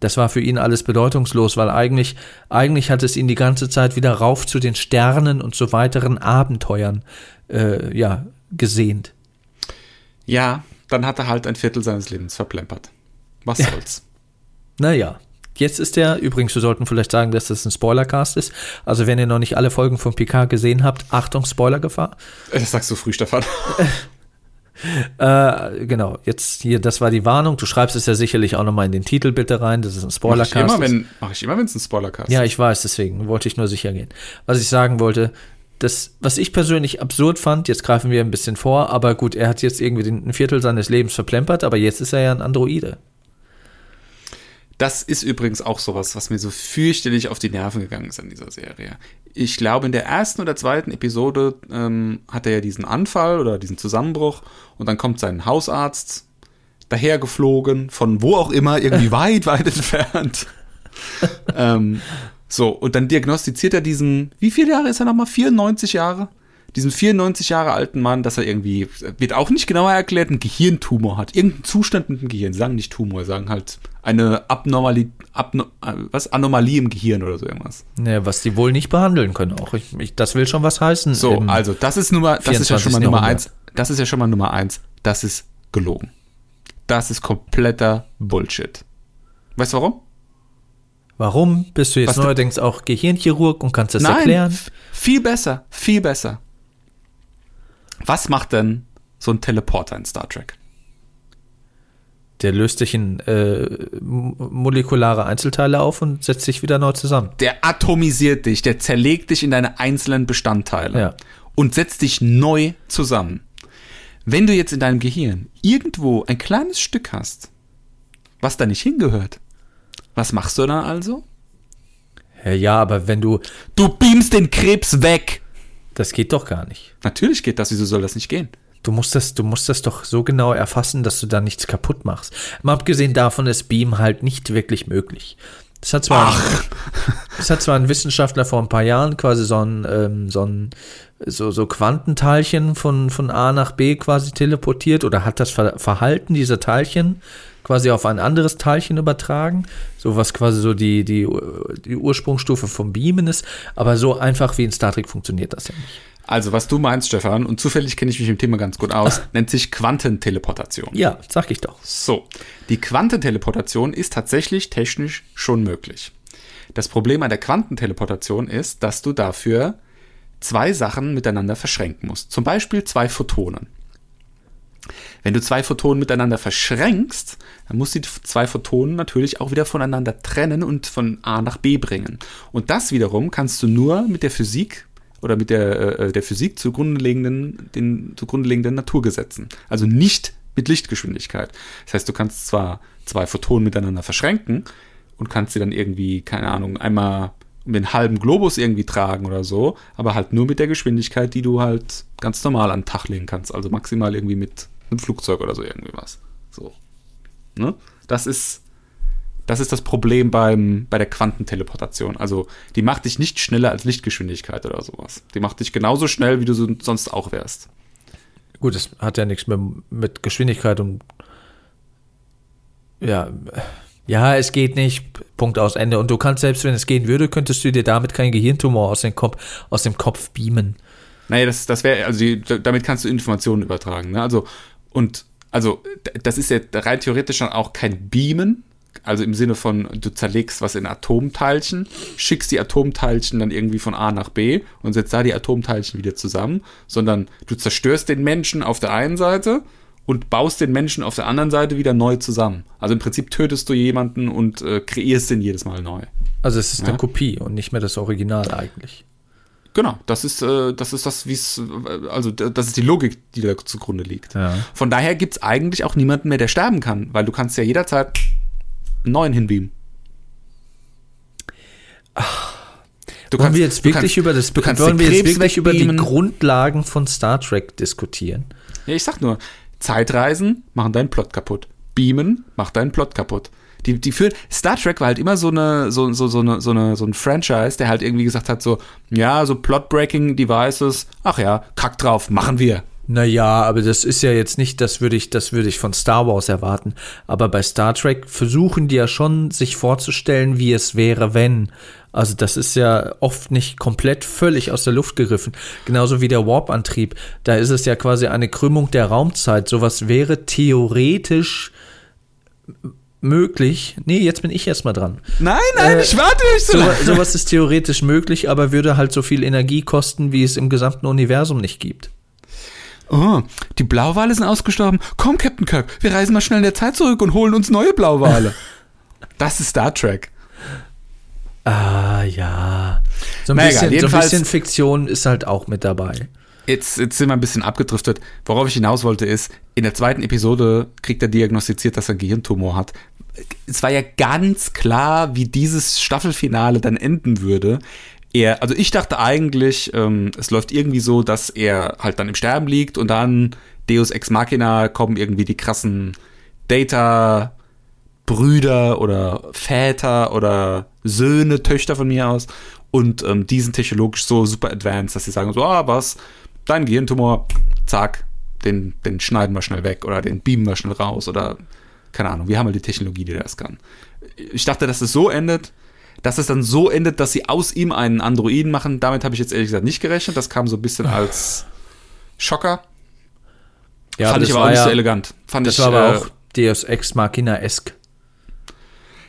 Das war für ihn alles bedeutungslos, weil eigentlich, eigentlich hat es ihn die ganze Zeit wieder rauf zu den Sternen und zu weiteren Abenteuern äh, ja, gesehnt. Ja, dann hat er halt ein Viertel seines Lebens verplempert. Was soll's? Naja, jetzt ist der, übrigens, wir sollten vielleicht sagen, dass das ein Spoilercast ist. Also wenn ihr noch nicht alle Folgen von Picard gesehen habt, Achtung, Spoilergefahr. Das sagst du früh, Stefan. *laughs* Äh, genau, jetzt hier, das war die Warnung. Du schreibst es ja sicherlich auch nochmal in den Titel bitte rein, dass es ein Mach ich Spoilercast immer, ist. wenn, mach ich immer, wenn es ein Spoilercast Ja, ist. ich weiß, deswegen wollte ich nur sicher gehen. Was ich sagen wollte, das, was ich persönlich absurd fand, jetzt greifen wir ein bisschen vor, aber gut, er hat jetzt irgendwie den, ein Viertel seines Lebens verplempert, aber jetzt ist er ja ein Androide. Das ist übrigens auch sowas, was mir so fürchterlich auf die Nerven gegangen ist an dieser Serie. Ich glaube, in der ersten oder zweiten Episode ähm, hat er ja diesen Anfall oder diesen Zusammenbruch und dann kommt sein Hausarzt dahergeflogen, von wo auch immer, irgendwie *laughs* weit, weit entfernt. ähm, so, und dann diagnostiziert er diesen, wie viele Jahre ist er nochmal? 94 Jahre? Diesen 94 Jahre alten Mann, dass er irgendwie, wird auch nicht genauer erklärt, einen Gehirntumor hat. Irgendeinen Zustand mit dem Gehirn. Sie sagen nicht Tumor, sagen halt eine Abnormali, Abno, äh, was? Anomalie im Gehirn oder so irgendwas. Ja, was die wohl nicht behandeln können auch. Ich, ich, das will schon was heißen. So, also das ist Nummer, das ist ja schon mal 24. Nummer eins. Das ist ja schon mal Nummer eins. Das ist gelogen. Das ist kompletter Bullshit. Weißt du warum? Warum bist du jetzt Was neuerdings auch Gehirnchirurg und kannst das Nein, erklären? viel besser, viel besser. Was macht denn so ein Teleporter in Star Trek? Der löst sich in äh, molekulare Einzelteile auf und setzt sich wieder neu zusammen. Der atomisiert dich, der zerlegt dich in deine einzelnen Bestandteile Ja. und setzt dich neu zusammen. Wenn du jetzt in deinem Gehirn irgendwo ein kleines Stück hast, was da nicht hingehört, was machst du dann also? Ja, ja, aber wenn du, Du beamst den Krebs weg. Das geht doch gar nicht. Natürlich geht das, wieso soll das nicht gehen? Du musst das, du musst das doch so genau erfassen, dass du da nichts kaputt machst. Mal abgesehen davon ist Beam halt nicht wirklich möglich. Das hat zwar, *laughs* das hat zwar ein Wissenschaftler vor ein paar Jahren quasi so ein, ähm, so ein so, so Quantenteilchen von, von A nach B quasi teleportiert oder hat das Ver Verhalten dieser Teilchen quasi auf ein anderes Teilchen übertragen, so was quasi so die, die, die Ursprungsstufe vom Beamen ist, aber so einfach wie in Star Trek funktioniert das ja nicht. Also, was du meinst, Stefan, und zufällig kenne ich mich im Thema ganz gut aus, nennt sich Quantenteleportation. Ja, sag ich doch. So, die Quantenteleportation ist tatsächlich technisch schon möglich. Das Problem an der Quantenteleportation ist, dass du dafür zwei Sachen miteinander verschränken musst. Zum Beispiel zwei Photonen. Wenn du zwei Photonen miteinander verschränkst, dann musst du die zwei Photonen natürlich auch wieder voneinander trennen und von A nach B bringen. Und das wiederum kannst du nur mit der Physik oder mit der, äh, der Physik zugrunde liegenden, den zugrunde liegenden Naturgesetzen. Also nicht mit Lichtgeschwindigkeit. Das heißt, du kannst zwar zwei Photonen miteinander verschränken und kannst sie dann irgendwie, keine Ahnung, einmal um den halben Globus irgendwie tragen oder so, aber halt nur mit der Geschwindigkeit, die du halt ganz normal an den Tag legen kannst. Also maximal irgendwie mit einem Flugzeug oder so irgendwie was. So. Ne? Das ist das ist das Problem beim, bei der Quantenteleportation. Also die macht dich nicht schneller als Lichtgeschwindigkeit oder sowas. Die macht dich genauso schnell, wie du so- sonst auch wärst. Gut, das hat ja nichts mehr mit Geschwindigkeit und ja, ja, es geht nicht. Punkt aus Ende. Und du kannst selbst, wenn es gehen würde, könntest du dir damit keinen Gehirntumor aus dem Kopf, aus dem Kopf beamen. Naja, das, das wäre, also die, damit kannst du Informationen übertragen. Ne? Also, und, also, das ist ja rein theoretisch dann auch kein Beamen, also im Sinne von, du zerlegst was in Atomteilchen, schickst die Atomteilchen dann irgendwie von A nach B und setzt da die Atomteilchen wieder zusammen, sondern du zerstörst den Menschen auf der einen Seite und baust den Menschen auf der anderen Seite wieder neu zusammen. Also im Prinzip tötest du jemanden und äh, kreierst den jedes Mal neu. Also es ist Ja. eine Kopie und nicht mehr das Original eigentlich. Genau, das ist, äh, das ist das, wie es, äh, also das ist die Logik, die da zugrunde liegt. Ja. Von daher gibt es eigentlich auch niemanden mehr, der sterben kann, weil du kannst ja jederzeit einen neuen hinbeamen. Du Wollen wir jetzt wirklich kannst- über das du kannst wollen wir jetzt wirklich über die. Grundlagen von Star Trek diskutieren? Ja, ich sag nur, Zeitreisen machen deinen Plot kaputt. Beamen macht deinen Plot kaputt. Die, die führen, Star Trek war halt immer so eine, so, so, so eine, so eine, so ein Franchise, der halt irgendwie gesagt hat, so, ja, so Plot-Breaking Devices, ach ja, kack drauf, machen wir. Naja, aber das ist ja jetzt nicht, das würde ich, das würde ich von Star Wars erwarten. Aber bei Star Trek versuchen die ja schon, sich vorzustellen, wie es wäre, wenn. Also das ist ja oft nicht komplett völlig aus der Luft gegriffen. Genauso wie der Warp-Antrieb. Da ist es ja quasi eine Krümmung der Raumzeit. Sowas wäre theoretisch möglich. Nee, jetzt bin ich erstmal dran. Nein, nein, Äh, ich warte nicht so So, lange. sowas ist theoretisch möglich, aber würde halt so viel Energie kosten, wie es im gesamten Universum nicht gibt. Oh, die Blauwale sind ausgestorben. Komm, Captain Kirk, wir reisen mal schnell in der Zeit zurück und holen uns neue Blauwale. *laughs* Das ist Star Trek. Ah, ja. So ein, Na egal, bisschen, so ein bisschen Fiktion ist halt auch mit dabei. Jetzt, jetzt sind wir ein bisschen abgedriftet. Worauf ich hinaus wollte, ist, in der zweiten Episode kriegt er diagnostiziert, dass er einen Gehirntumor hat. Es war ja ganz klar, wie dieses Staffelfinale dann enden würde. Er, also ich dachte eigentlich, ähm, es läuft irgendwie so, dass er halt dann im Sterben liegt und dann Deus Ex Machina kommen irgendwie die krassen Data Brüder oder Väter oder Söhne, Töchter von mir aus und ähm, die sind technologisch so super advanced, dass sie sagen so, ah, was, dein Gehirntumor, zack, den, den schneiden wir schnell weg oder den beamen wir schnell raus oder keine Ahnung, wir haben halt die Technologie, die das kann. Ich dachte, dass es so endet, dass es dann so endet, dass sie aus ihm einen Androiden machen. Damit habe ich jetzt ehrlich gesagt nicht gerechnet. Das kam so ein bisschen *sighs* als Schocker. Ja, Fand ich aber auch nicht ja, so elegant. Fand Das ich, war aber äh, auch Deus Ex Machina-esk.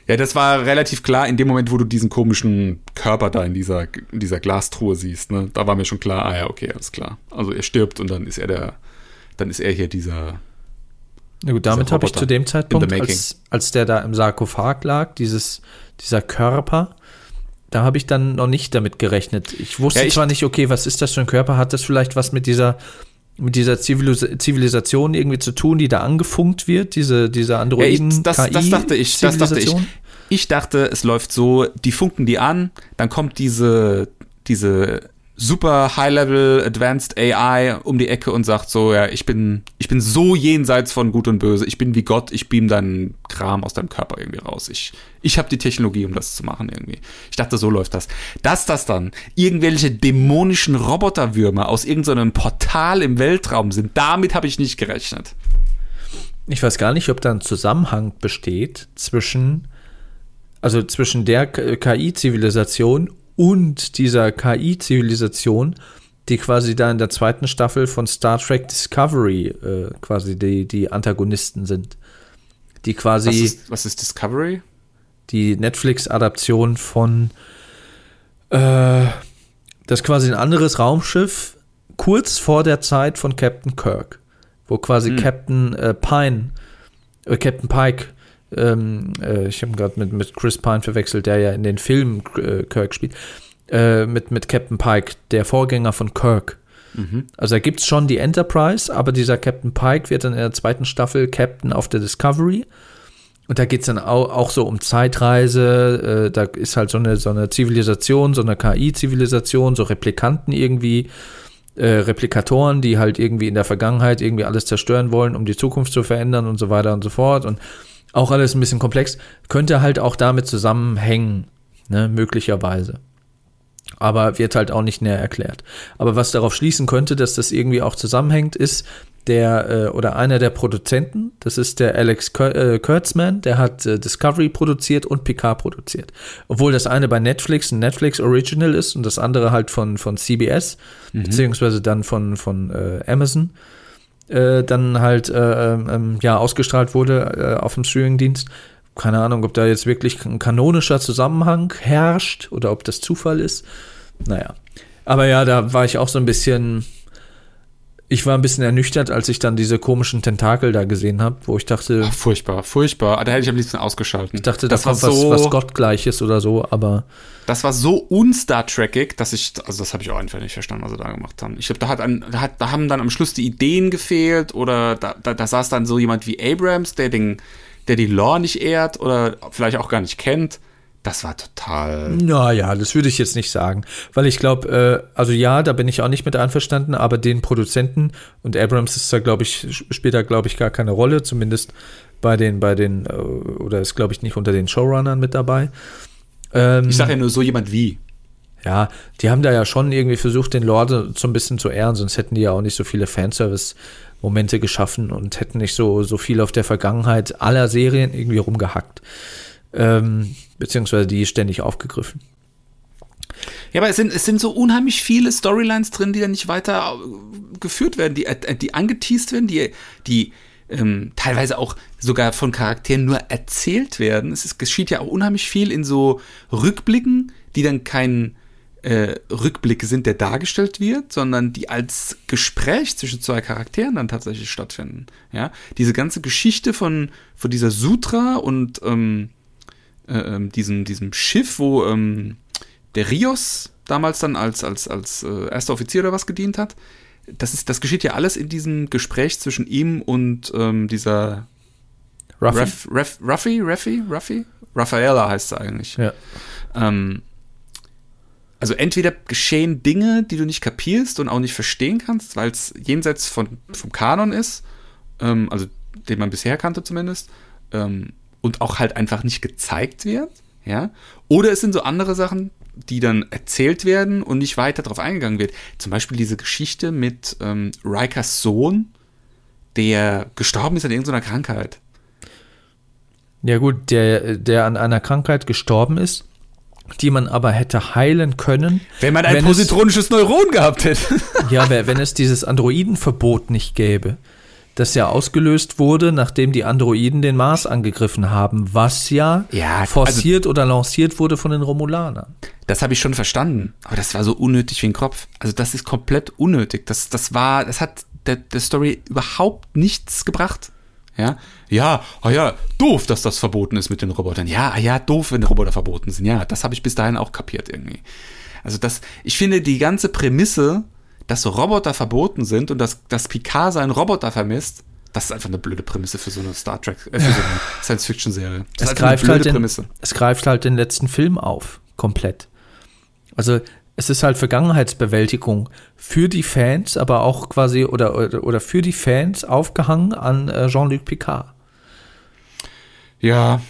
Ja, das war relativ klar in dem Moment, wo du diesen komischen Körper da in dieser, in dieser Glastruhe siehst. Ne? Da war mir schon klar, ah ja, okay, alles klar. Also er stirbt und dann ist er der, dann ist er hier dieser. Na gut, damit habe ich zu dem Zeitpunkt, als, als der da im Sarkophag lag, dieses, dieser Körper, da habe ich dann noch nicht damit gerechnet. Ich wusste Ja, ich- zwar nicht, okay, was ist das für ein Körper? Hat das vielleicht was mit dieser, mit dieser Zivilis Zivilisation irgendwie zu tun, die da angefunkt wird? Diese, diese Ja, Androiden das, das dachte ich, das dachte ich. Ich dachte, es läuft so, die funken die an, dann kommt diese, diese super High-Level Advanced AI um die Ecke und sagt so, ja, ich bin, ich bin so jenseits von Gut und Böse, ich bin wie Gott, ich beam deinen Kram aus deinem Körper irgendwie raus. Ich, ich habe die Technologie, um das zu machen irgendwie. Ich dachte, so läuft das. Dass das dann irgendwelche dämonischen Roboterwürmer aus irgendeinem Portal im Weltraum sind, damit habe ich nicht gerechnet. Ich weiß gar nicht, ob da ein Zusammenhang besteht zwischen, also zwischen der KI-Zivilisation und dieser KI-Zivilisation, die quasi da in der zweiten Staffel von Star Trek Discovery äh, quasi die, die Antagonisten sind. Die quasi Was ist, was ist Discovery? die Netflix-Adaption von äh, das ist quasi ein anderes Raumschiff kurz vor der Zeit von Captain Kirk, wo quasi Captain äh, Pine, äh, Captain Pike, ähm, äh, ich habe gerade mit, mit Chris Pine verwechselt, der ja in den Filmen äh, Kirk spielt, äh, mit, mit Captain Pike, der Vorgänger von Kirk. Also da gibt es schon die Enterprise, aber dieser Captain Pike wird dann in der zweiten Staffel Captain auf der Discovery. Und da geht es dann auch, auch so um Zeitreise. Äh, da ist halt so eine, so eine Zivilisation, so eine KI-Zivilisation, so Replikanten irgendwie, äh, Replikatoren, die halt irgendwie in der Vergangenheit irgendwie alles zerstören wollen, um die Zukunft zu verändern und so weiter und so fort. Und auch alles ein bisschen komplex. Könnte halt auch damit zusammenhängen, ne, möglicherweise. Aber wird halt auch nicht näher erklärt. Aber was darauf schließen könnte, dass das irgendwie auch zusammenhängt, ist der äh, oder einer der Produzenten, das ist der Alex Kur äh, Kurtzman, der hat äh, Discovery produziert und Picard produziert. Obwohl das eine bei Netflix ein Netflix Original ist und das andere halt von, von CBS, beziehungsweise dann von, von äh, Amazon, äh, dann halt äh, ähm, ja, ausgestrahlt wurde äh, auf dem Streamingdienst. Keine Ahnung, ob da jetzt wirklich ein kanonischer Zusammenhang herrscht oder ob das Zufall ist. Naja. Aber ja, da war ich auch so ein bisschen. Ich war ein bisschen ernüchtert, als ich dann diese komischen Tentakel da gesehen habe, wo ich dachte, Ach, furchtbar, furchtbar. Da hätte ich am liebsten ausgeschaltet. ich dachte, das das war war was, so, was Gottgleiches oder so, aber das war so un-Star Trekig, dass ich, also das habe ich auch einfach nicht verstanden, was sie da gemacht haben. Ich glaube, da hat, an, da hat, da haben dann am Schluss die Ideen gefehlt oder da, da, da saß dann so jemand wie Abrams, der den, der die Lore nicht ehrt oder vielleicht auch gar nicht kennt. Das war total. Naja, das würde ich jetzt nicht sagen. Weil ich glaube, äh, also ja, da bin ich auch nicht mit einverstanden, aber den Produzenten und Abrams ist da, glaube ich, sp- spielt da, glaube ich, gar keine Rolle, zumindest bei den, bei den, äh, oder ist, glaube ich, nicht unter den Showrunnern mit dabei. Ähm, Ich sage ja nur so jemand wie. ja, die haben da ja schon irgendwie versucht, den Lord so ein bisschen zu ehren, sonst hätten die ja auch nicht so viele Fanservice-Momente geschaffen und hätten nicht so, so viel auf der Vergangenheit aller Serien irgendwie rumgehackt. Ähm, beziehungsweise die ständig aufgegriffen. Ja, aber es sind, es sind so unheimlich viele Storylines drin, die dann nicht weiter äh, geführt werden, die, äh, die angeteased werden, die, die ähm, teilweise auch sogar von Charakteren nur erzählt werden. Es ist, geschieht ja auch unheimlich viel in so Rückblicken, die dann kein äh, Rückblick sind, der dargestellt wird, sondern die als Gespräch zwischen zwei Charakteren dann tatsächlich stattfinden. Ja, diese ganze Geschichte von, von dieser Sutra und ähm, äh, ähm, diesem, diesem Schiff, wo ähm, der Rios damals dann als, als, als äh, erster Offizier oder was gedient hat. Das, ist, das geschieht ja alles in diesem Gespräch zwischen ihm und ähm, dieser Ruffy? Ref, Ref, Ruffy, Ruffy, Ruffy? Raffaella heißt sie eigentlich. Ja. Ähm, also entweder geschehen Dinge, die du nicht kapierst und auch nicht verstehen kannst, weil es jenseits von, vom Kanon ist, ähm, also den man bisher kannte zumindest, ähm, und auch halt einfach nicht gezeigt wird, ja. Oder es sind so andere Sachen, die dann erzählt werden und nicht weiter darauf eingegangen wird. Zum Beispiel diese Geschichte mit ähm, Rikers Sohn, der gestorben ist an irgendeiner Krankheit. Ja gut, der, der an einer Krankheit gestorben ist, die man aber hätte heilen können. Wenn man ein Wenn es- positronisches Neuron gehabt hätte. Ja, wenn es dieses Androidenverbot nicht gäbe. Das ja ausgelöst wurde, nachdem die Androiden den Mars angegriffen haben, was ja, Ja, also- forciert oder lanciert wurde von den Romulanern. Das habe ich schon verstanden, aber das war so unnötig wie ein Kopf. Also das ist komplett unnötig. Das, das war, das hat der, der Story überhaupt nichts gebracht. Ja, ja, ah ja, doof, dass das verboten ist mit den Robotern. Ja, ah ja, doof, wenn Roboter verboten sind. Ja, das habe ich bis dahin auch kapiert irgendwie. Also das, ich finde die ganze Prämisse, dass so Roboter verboten sind und dass, dass Picard seinen Roboter vermisst, das ist einfach eine blöde Prämisse für so eine Star Trek, äh, für so eine *laughs* Science-Fiction-Serie. Es greift, halt den, es greift halt den letzten Film auf, komplett. Also es ist halt Vergangenheitsbewältigung für die Fans, aber auch quasi oder, oder, oder für die Fans aufgehangen an äh, Jean-Luc Picard. Ja,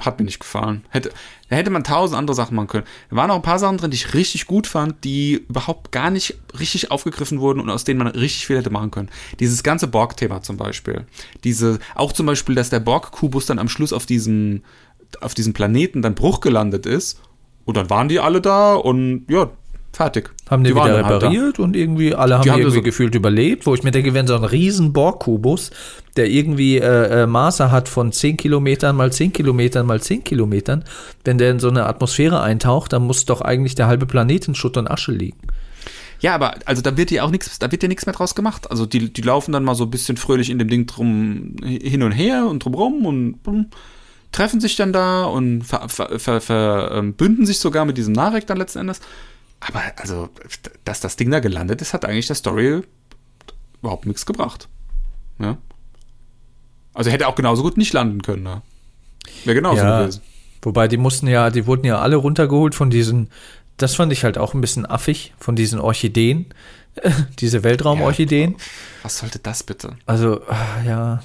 hat mir nicht gefallen. Hätte, da hätte man tausend andere Sachen machen können. Da waren auch ein paar Sachen drin, die ich richtig gut fand, die überhaupt gar nicht richtig aufgegriffen wurden und aus denen man richtig viel hätte machen können. Dieses ganze Borg-Thema zum Beispiel. Diese, auch zum Beispiel, dass der Borg-Kubus dann am Schluss auf diesem, auf diesem Planeten dann Bruch gelandet ist. Und dann waren die alle da und ja, fertig. Haben die, waren wieder halt repariert und irgendwie alle haben, Die haben irgendwie so- gefühlt überlebt, wo ich mir denke, wenn so ein riesen Borg-Kubus, der irgendwie äh, äh, Maße hat von 10 Kilometern mal 10 Kilometern mal 10 Kilometern, wenn der in so eine Atmosphäre eintaucht, dann muss doch eigentlich der halbe Planet in Schutt und Asche liegen. Ja, aber also da wird ja auch nichts, da wird ja nichts mehr draus gemacht. Also die, die laufen dann mal so ein bisschen fröhlich in dem Ding drum hin und her und drumrum und bum, treffen sich dann da und ver, ver, ver, ver, ähm, sich sogar mit diesem Narek dann letzten Endes. Aber also, dass das Ding da gelandet ist, hat eigentlich der Story überhaupt nichts gebracht. Ja. Also hätte auch genauso gut nicht landen können. Ne? Wäre genauso Ja. gewesen. Wobei die mussten ja, die wurden ja alle runtergeholt von diesen, das fand ich halt auch ein bisschen affig, von diesen Orchideen, *laughs* diese Weltraumorchideen. Was sollte das bitte? Also, ah, ja.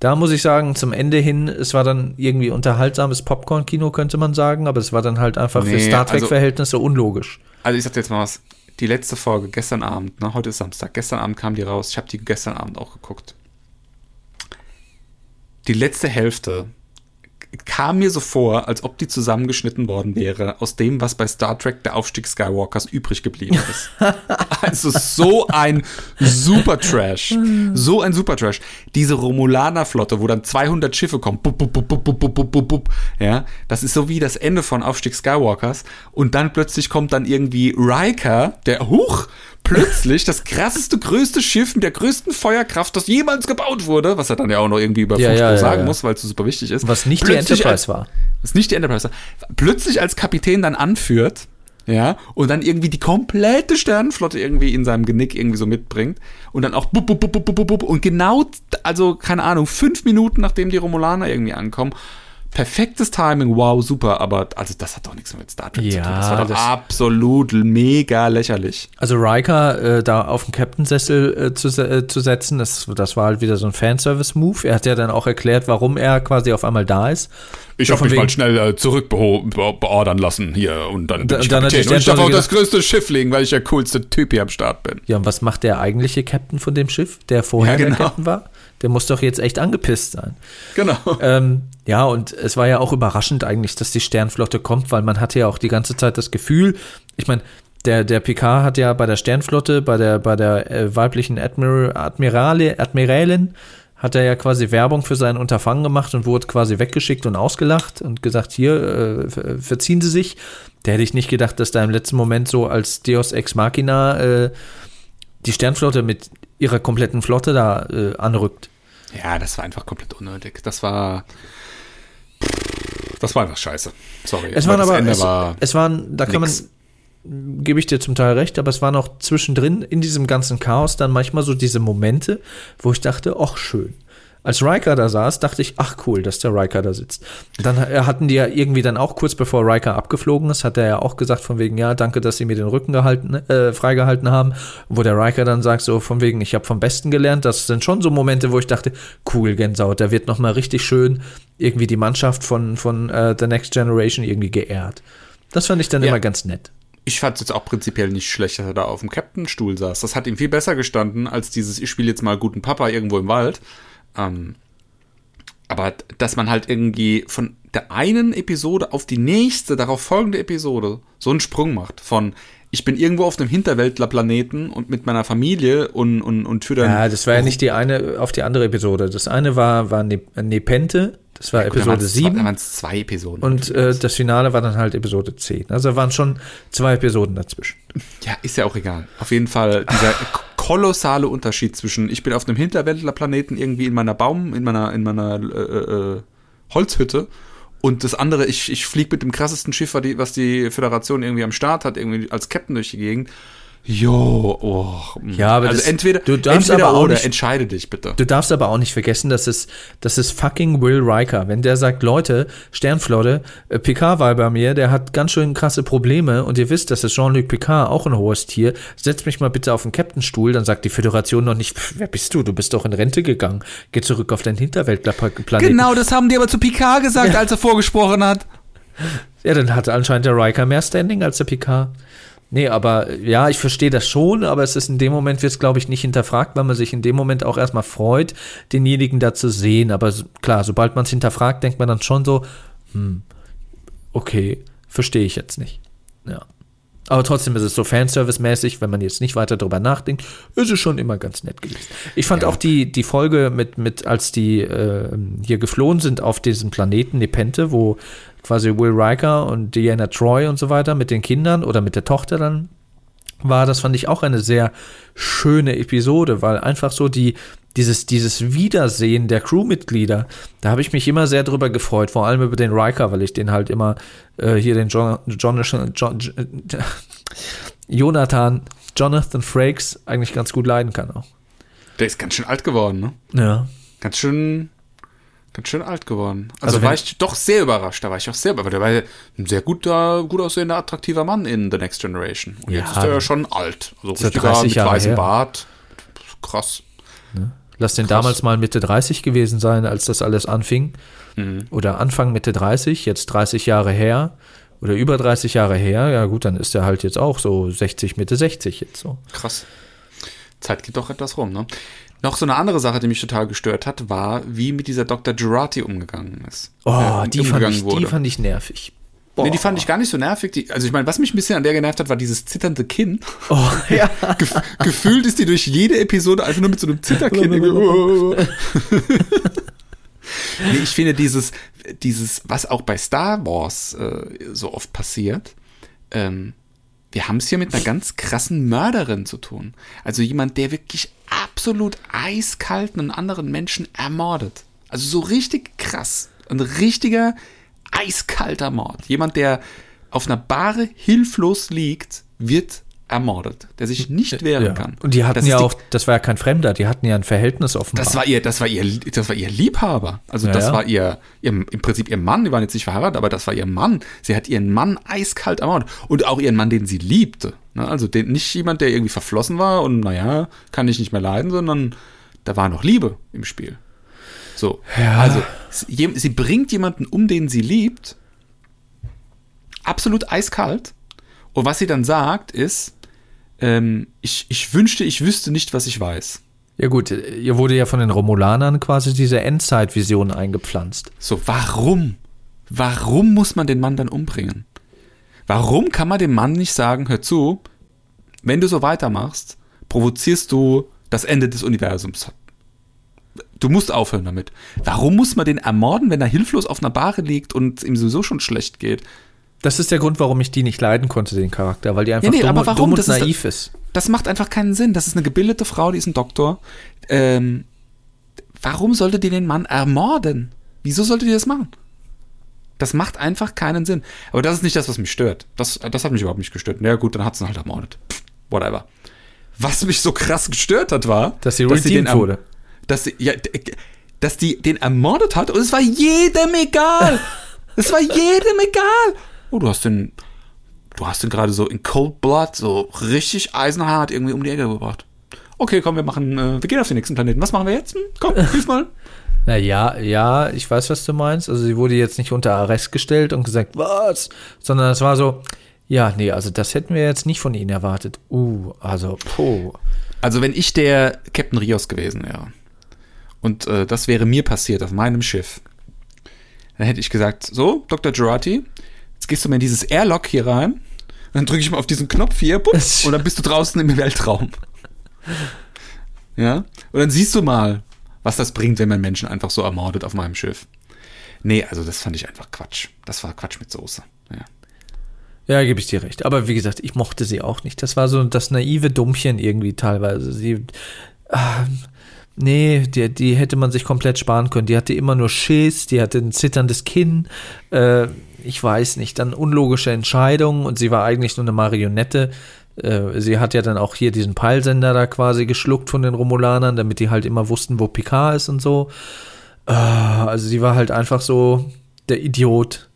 Da muss ich sagen, zum Ende hin, es war dann irgendwie unterhaltsames Popcorn-Kino, könnte man sagen, aber es war dann halt einfach für Nee, Star also- Trek-Verhältnisse unlogisch. Also ich sag dir jetzt mal was. Die letzte Folge, gestern Abend, ne, heute ist Samstag, gestern Abend kam die raus. Ich habe die gestern Abend auch geguckt. Die letzte Hälfte kam mir so vor, als ob die zusammengeschnitten worden wäre aus dem, was bei Star Trek der Aufstieg Skywalkers übrig geblieben ist. *laughs* also so ein super Trash. So ein super Trash. Diese Romulaner-Flotte, wo dann 200 Schiffe kommen. Bup, bup, bup, bup, bup, bup, bup, bup. Ja, das ist so wie das Ende von Aufstieg Skywalkers. Und dann plötzlich kommt dann irgendwie Riker, der, huch, plötzlich das krasseste, größte Schiff mit der größten Feuerkraft, das jemals gebaut wurde, was er dann ja auch noch irgendwie über Ja, ja, ja, sagen ja. muss, weil es so super wichtig ist. Was nicht die Plötzlich Enterprise als, war. was nicht die Enterprise war. Plötzlich als Kapitän dann anführt, ja, und dann irgendwie die komplette Sternenflotte irgendwie in seinem Genick irgendwie so mitbringt und dann auch bup, bup, bup, bup, bup, bup, und genau, also keine Ahnung, fünf Minuten nachdem die Romulaner irgendwie ankommen, perfektes Timing, wow, super, aber also das hat doch nichts mehr mit Star Trek zu Ja, tun. Das war doch das- absolut mega lächerlich. Also Riker äh, da auf den Captain-Sessel äh, zu, äh, zu setzen, das, das war halt wieder so ein Fanservice-Move. Er hat ja dann auch erklärt, warum er quasi auf einmal da ist. Ich So habe mich wegen- mal schnell äh, zurückbeordern lassen hier und dann bin Da- ich dann Kapitän. Und ich darf auch das größte Schiff legen, weil ich der coolste Typ hier am Start bin. Ja, und was macht der eigentliche Captain von dem Schiff, der vorher Ja, genau. der Captain war? Der muss doch jetzt echt angepisst sein. Genau. Ähm, ja, und es war ja auch überraschend eigentlich, dass die Sternflotte kommt, weil man hatte ja auch die ganze Zeit das Gefühl, ich meine, der, der Picard hat ja bei der Sternflotte, bei der, bei der äh, weiblichen Admiral, Admirale, Admiralin, hat er ja quasi Werbung für sein Unterfangen gemacht und wurde quasi weggeschickt und ausgelacht und gesagt, hier, äh, ver- verziehen Sie sich. Der hätte ich nicht gedacht, dass da im letzten Moment so als Deus Ex Machina äh, die Sternflotte mit ihrer kompletten Flotte da äh, anrückt. Ja, das war einfach komplett unnötig. Das war. Das war einfach scheiße. Sorry. Es waren aber, es, war es waren, da kann nix. man, gebe ich dir zum Teil recht, aber es waren auch zwischendrin in diesem ganzen Chaos dann manchmal so diese Momente, wo ich dachte, ach schön. Als Riker da saß, dachte ich, ach cool, dass der Riker da sitzt. Dann hatten die ja irgendwie dann auch kurz bevor Riker abgeflogen ist, hat er ja auch gesagt von wegen, ja, danke, dass sie mir den Rücken gehalten, äh, freigehalten haben. Wo der Riker dann sagt so von wegen, ich habe vom Besten gelernt. Das sind schon so Momente, wo ich dachte, cool, Gänsehaut, da wird noch mal richtig schön irgendwie die Mannschaft von, von äh, The Next Generation irgendwie geehrt. Das fand ich dann Ja. immer ganz nett. Ich fand es jetzt auch prinzipiell nicht schlecht, dass er da auf dem Captain-Stuhl saß. Das hat ihm viel besser gestanden, als dieses, ich spiele jetzt mal guten Papa irgendwo im Wald. Ähm, aber dass man halt irgendwie von der einen Episode auf die nächste, darauf folgende Episode so einen Sprung macht. Von ich bin irgendwo auf einem Hinterwäldlerplaneten und mit meiner Familie und, und, und für dann. Ja, das war ja nicht die eine auf die andere Episode. Das eine war, war Ne- Nepente, das war Gut, dann Episode waren's zwei- 7. Dann waren es zwei Episoden. Und äh, das Finale war dann halt Episode 10. Also da waren schon zwei Episoden dazwischen. Ja, ist ja auch egal. Auf jeden Fall dieser *laughs* kolossale Unterschied zwischen, ich bin auf einem Hinterwäldlerplaneten irgendwie in meiner Baum, in meiner, in meiner äh, äh, Holzhütte und das andere, ich, ich fliege mit dem krassesten Schiff, was die- was die Föderation irgendwie am Start hat, irgendwie als Captain durch die Gegend. Jo, oh. mm. Ja, aber also das- entweder, du darfst entweder aber auch oder, nicht- entscheide dich bitte. Du darfst aber auch nicht vergessen, dass es, das ist fucking Will Riker. Wenn der sagt, Leute, Sternflotte, äh, Picard war bei mir, der hat ganz schön krasse Probleme und ihr wisst, das ist Jean-Luc Picard, auch ein hohes Tier. Setzt mich mal bitte auf den Captainstuhl, dann sagt die Föderation noch nicht, "Pff, wer bist du? Du bist doch in Rente gegangen. Geh zurück auf deinen Hinterweltplaneten. Genau, das haben die aber zu Picard gesagt, als er vorgesprochen hat. Ja, dann hatte anscheinend der Riker mehr Standing als der Picard. Nee, aber äh, ja, ich verstehe das schon, aber es ist in dem Moment wird es, glaube ich, nicht hinterfragt, weil man sich in dem Moment auch erstmal freut, denjenigen da zu sehen. Aber klar, sobald man es hinterfragt, denkt man dann schon so, hm, okay, verstehe ich jetzt nicht. Ja. Aber trotzdem ist es so Fanservice-mäßig, wenn man jetzt nicht weiter drüber nachdenkt, ist es schon immer ganz nett gewesen. Ich fand auch die, die Folge mit, mit, als die äh, hier geflohen sind auf diesem Planeten Nepente, wo quasi Will Riker und Diana Troy und so weiter mit den Kindern oder mit der Tochter dann war, das fand ich auch eine sehr schöne Episode, weil einfach so die, dieses, dieses Wiedersehen der Crewmitglieder, da habe ich mich immer sehr drüber gefreut, vor allem über den Riker, weil ich den halt immer äh, hier den John, Jonathan, John, *laughs* Jonathan, Jonathan Frakes eigentlich ganz gut leiden kann auch. Der ist ganz schön alt geworden, ne? Ja. Ganz schön, ganz schön alt geworden. Also, Also war ich doch sehr überrascht. Da war ich auch sehr überrascht. Der war ein sehr guter, gut aussehender, attraktiver Mann in The Next Generation. Und Ja, jetzt ist er ja schon alt. Also richtiger 30 mit Jahre weißem her. Bart. Krass. Lass den Krass. damals mal Mitte 30 gewesen sein, als das alles anfing. Mhm. Oder Anfang Mitte 30, jetzt 30 Jahre her. Oder über 30 Jahre her. Ja, gut, dann ist er halt jetzt auch so 60, Mitte 60 jetzt so. Krass. Zeit geht doch etwas rum, ne? Noch so eine andere Sache, die mich total gestört hat, war, wie mit dieser Dr. Girardi umgegangen ist. Oh, Äh, die, fand ich, die fand ich nervig. Nee, die fand ich gar nicht so nervig. Die, also ich meine, was mich ein bisschen an der genervt hat, war dieses zitternde Kinn. Oh, *laughs* ja. Gef gefühlt ist die durch jede Episode einfach nur mit so einem Zitterkinn. *laughs* nee, ich finde dieses, dieses, was auch bei Star Wars äh, so oft passiert, ähm, wir haben es hier mit einer ganz krassen Mörderin zu tun. Also jemand, der wirklich absolut eiskalt einen anderen Menschen ermordet. Also so richtig krass. Ein richtiger eiskalter Mord. Jemand, der auf einer Bahre hilflos liegt, wird ermordet. Der sich nicht wehren ja. kann. Und die hatten Das ja auch, das war ja kein Fremder, die hatten ja ein Verhältnis offenbar. das war ihr, das war ihr, das war ihr Liebhaber. Also Ja, das ja. war ihr, ihr, im Prinzip ihr Mann. Die waren jetzt nicht verheiratet, aber das war ihr Mann. Sie hat ihren Mann eiskalt ermordet und auch ihren Mann, den sie liebte. Ne? Also den, nicht jemand, der irgendwie verflossen war und naja, kann ich nicht mehr leiden, sondern da war noch Liebe im Spiel. So, Ja. also sie, sie bringt jemanden um, den sie liebt, absolut eiskalt. Und was sie dann sagt, ist, ähm, ich, ich wünschte, ich wüsste nicht, was ich weiß. ja gut, ihr wurde ja von den Romulanern quasi diese Endzeitvision eingepflanzt. So, warum? Warum muss man den Mann dann umbringen? Warum kann man dem Mann nicht sagen, hör zu, wenn du so weitermachst, provozierst du das Ende des Universums. Du musst aufhören damit. Warum muss man den ermorden, wenn er hilflos auf einer Bahre liegt und ihm sowieso schon schlecht geht? Das ist der Grund, warum ich die nicht leiden konnte, den Charakter, weil die einfach nee, dumm, aber und- warum? dumm und Das ist- naiv ist. Das macht einfach keinen Sinn. Das ist eine gebildete Frau, die ist ein Doktor. Ähm, warum sollte die den Mann ermorden? Wieso sollte die das machen? Das macht einfach keinen Sinn. Aber das ist nicht das, was mich stört. Das, das hat mich überhaupt nicht gestört. Na ja, gut, dann hat sie ihn halt ermordet. Pff, whatever. Was mich so krass gestört hat, war, Dass sie den redeemed erm- wurde. Dass sie, ja, dass die den ermordet hat und es war jedem egal. *laughs* es war jedem egal. Oh, du hast den, du hast den gerade so in Cold Blood, so richtig eisenhart irgendwie um die Ecke gebracht. Okay, komm, wir machen, äh, wir gehen auf den nächsten Planeten. Was machen wir jetzt? Hm, komm, *laughs* hilf mal. Naja, ja, ich weiß, was du meinst. Also sie wurde jetzt nicht unter Arrest gestellt und gesagt, was? Sondern es war so, ja, nee, also das hätten wir jetzt nicht von ihnen erwartet. Uh, also, puh. Also, wenn ich der Captain Rios gewesen wäre und äh, das wäre mir passiert auf meinem Schiff, dann hätte ich gesagt, so, Dr. Girardi, jetzt gehst du mal in dieses Airlock hier rein, Dann drücke ich mal auf diesen Knopf hier, bups, *laughs* und dann bist du draußen im Weltraum. Ja? Und dann siehst du mal, was das bringt, wenn man Menschen einfach so ermordet auf meinem Schiff. Nee, also das fand ich einfach Quatsch. Das war Quatsch mit Soße. Ja. Ja, gebe ich dir recht. Aber wie gesagt, ich mochte sie auch nicht. Das war so das naive Dummchen irgendwie teilweise. Sie, ah, nee, die, die hätte man sich komplett sparen können. Die hatte immer nur Schiss, die hatte ein zitterndes Kinn. Äh, ich weiß nicht, dann unlogische Entscheidungen und sie war eigentlich nur eine Marionette. Äh, sie hat ja dann auch hier diesen Peilsender da quasi geschluckt von den Romulanern, damit die halt immer wussten, wo Picard ist und so. Äh, also sie war halt einfach so der Idiot.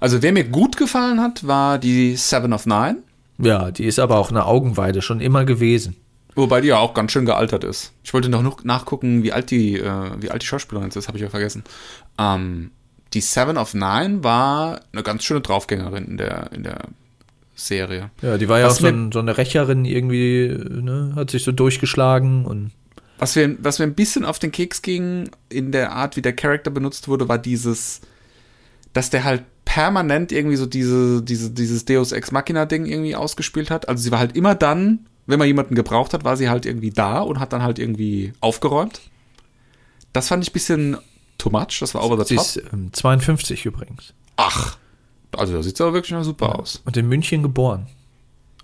Also wer mir gut gefallen hat, war die Seven of Nine. Ja, die ist aber auch eine Augenweide schon immer gewesen. Wobei die ja auch ganz schön gealtert ist. Ich wollte noch nachgucken, wie alt die, äh, wie alt die Schauspielerin ist, das habe ich ja vergessen. Ähm, die Seven of Nine war eine ganz schöne Draufgängerin in der, in der Serie. Ja, die war ja was auch so, ein, so, eine Rächerin irgendwie, ne, hat sich so durchgeschlagen und. Was mir, was mir ein bisschen auf den Keks ging, in der Art, wie der Charakter benutzt wurde, war dieses, dass der halt permanent irgendwie so diese, diese, dieses Deus Ex Machina-Ding irgendwie ausgespielt hat. Also sie war halt immer dann, wenn man jemanden gebraucht hat, war sie halt irgendwie da und hat dann halt irgendwie aufgeräumt. Das fand ich ein bisschen too much, das war over the top. Sie ist ähm, 52 übrigens. Ach, also da sieht sie aber wirklich noch super ja. aus. Und in München geboren.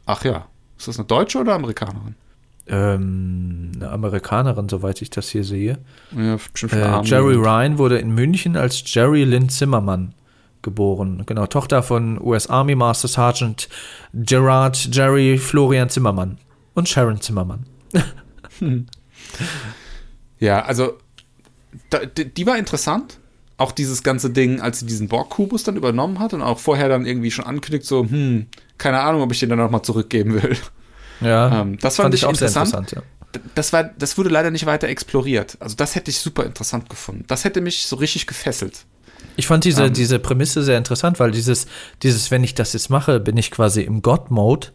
Ach ja. Ist das eine Deutsche oder Amerikanerin? Ähm, eine Amerikanerin, soweit ich das hier sehe. Ja, schon äh, Jerry Ryan wurde in München als Jerry Lynn Zimmermann geboren. Genau, Tochter von US Army Master Sergeant Gerard Jerry Florian Zimmermann und Sharon Zimmermann. hm. *laughs* Ja, also da, die war interessant. Auch dieses ganze Ding, als sie diesen Borg-Kubus dann übernommen hat und auch vorher dann irgendwie schon ankündigt, so, hm, keine Ahnung, ob ich den dann nochmal zurückgeben will. Ja, ähm, das fand, fand ich auch interessant. interessant ja. Das, war, das wurde leider nicht weiter exploriert. Also das hätte ich super interessant gefunden. Das hätte mich so richtig gefesselt. Ich fand diese, ähm. diese Prämisse sehr interessant, weil dieses, dieses, wenn ich das jetzt mache, bin ich quasi im God-Mode.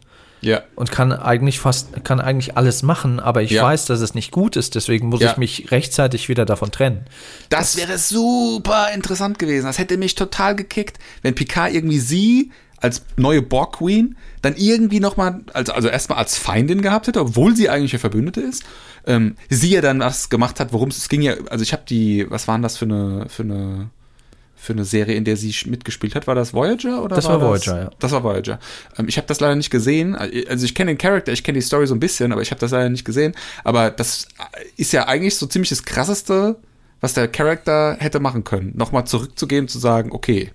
Ja. Und kann eigentlich fast, kann eigentlich alles machen, aber ich ja. weiß, dass es nicht gut ist, deswegen muss ja. ich mich rechtzeitig wieder davon trennen. Das, das wäre super interessant gewesen. Das hätte mich total gekickt, wenn Picard irgendwie sie als neue Borg Queen dann irgendwie noch mal, also, also erstmal als Feindin gehabt hätte, obwohl sie eigentlich eine Verbündete ist. Ähm, sie ja dann was gemacht hat, worum es ging ja, also ich habe die, was waren das für eine, für eine für eine Serie, in der sie mitgespielt hat. War das Voyager oder? Das war, war Voyager, das? ja. Das war Voyager. Ähm, ich habe das leider nicht gesehen. Also ich kenne den Charakter, ich kenne die Story so ein bisschen, aber ich habe das leider nicht gesehen. Aber das ist ja eigentlich so ziemlich das krasseste, was der Charakter hätte machen können. Nochmal zurückzugehen, zu sagen, okay,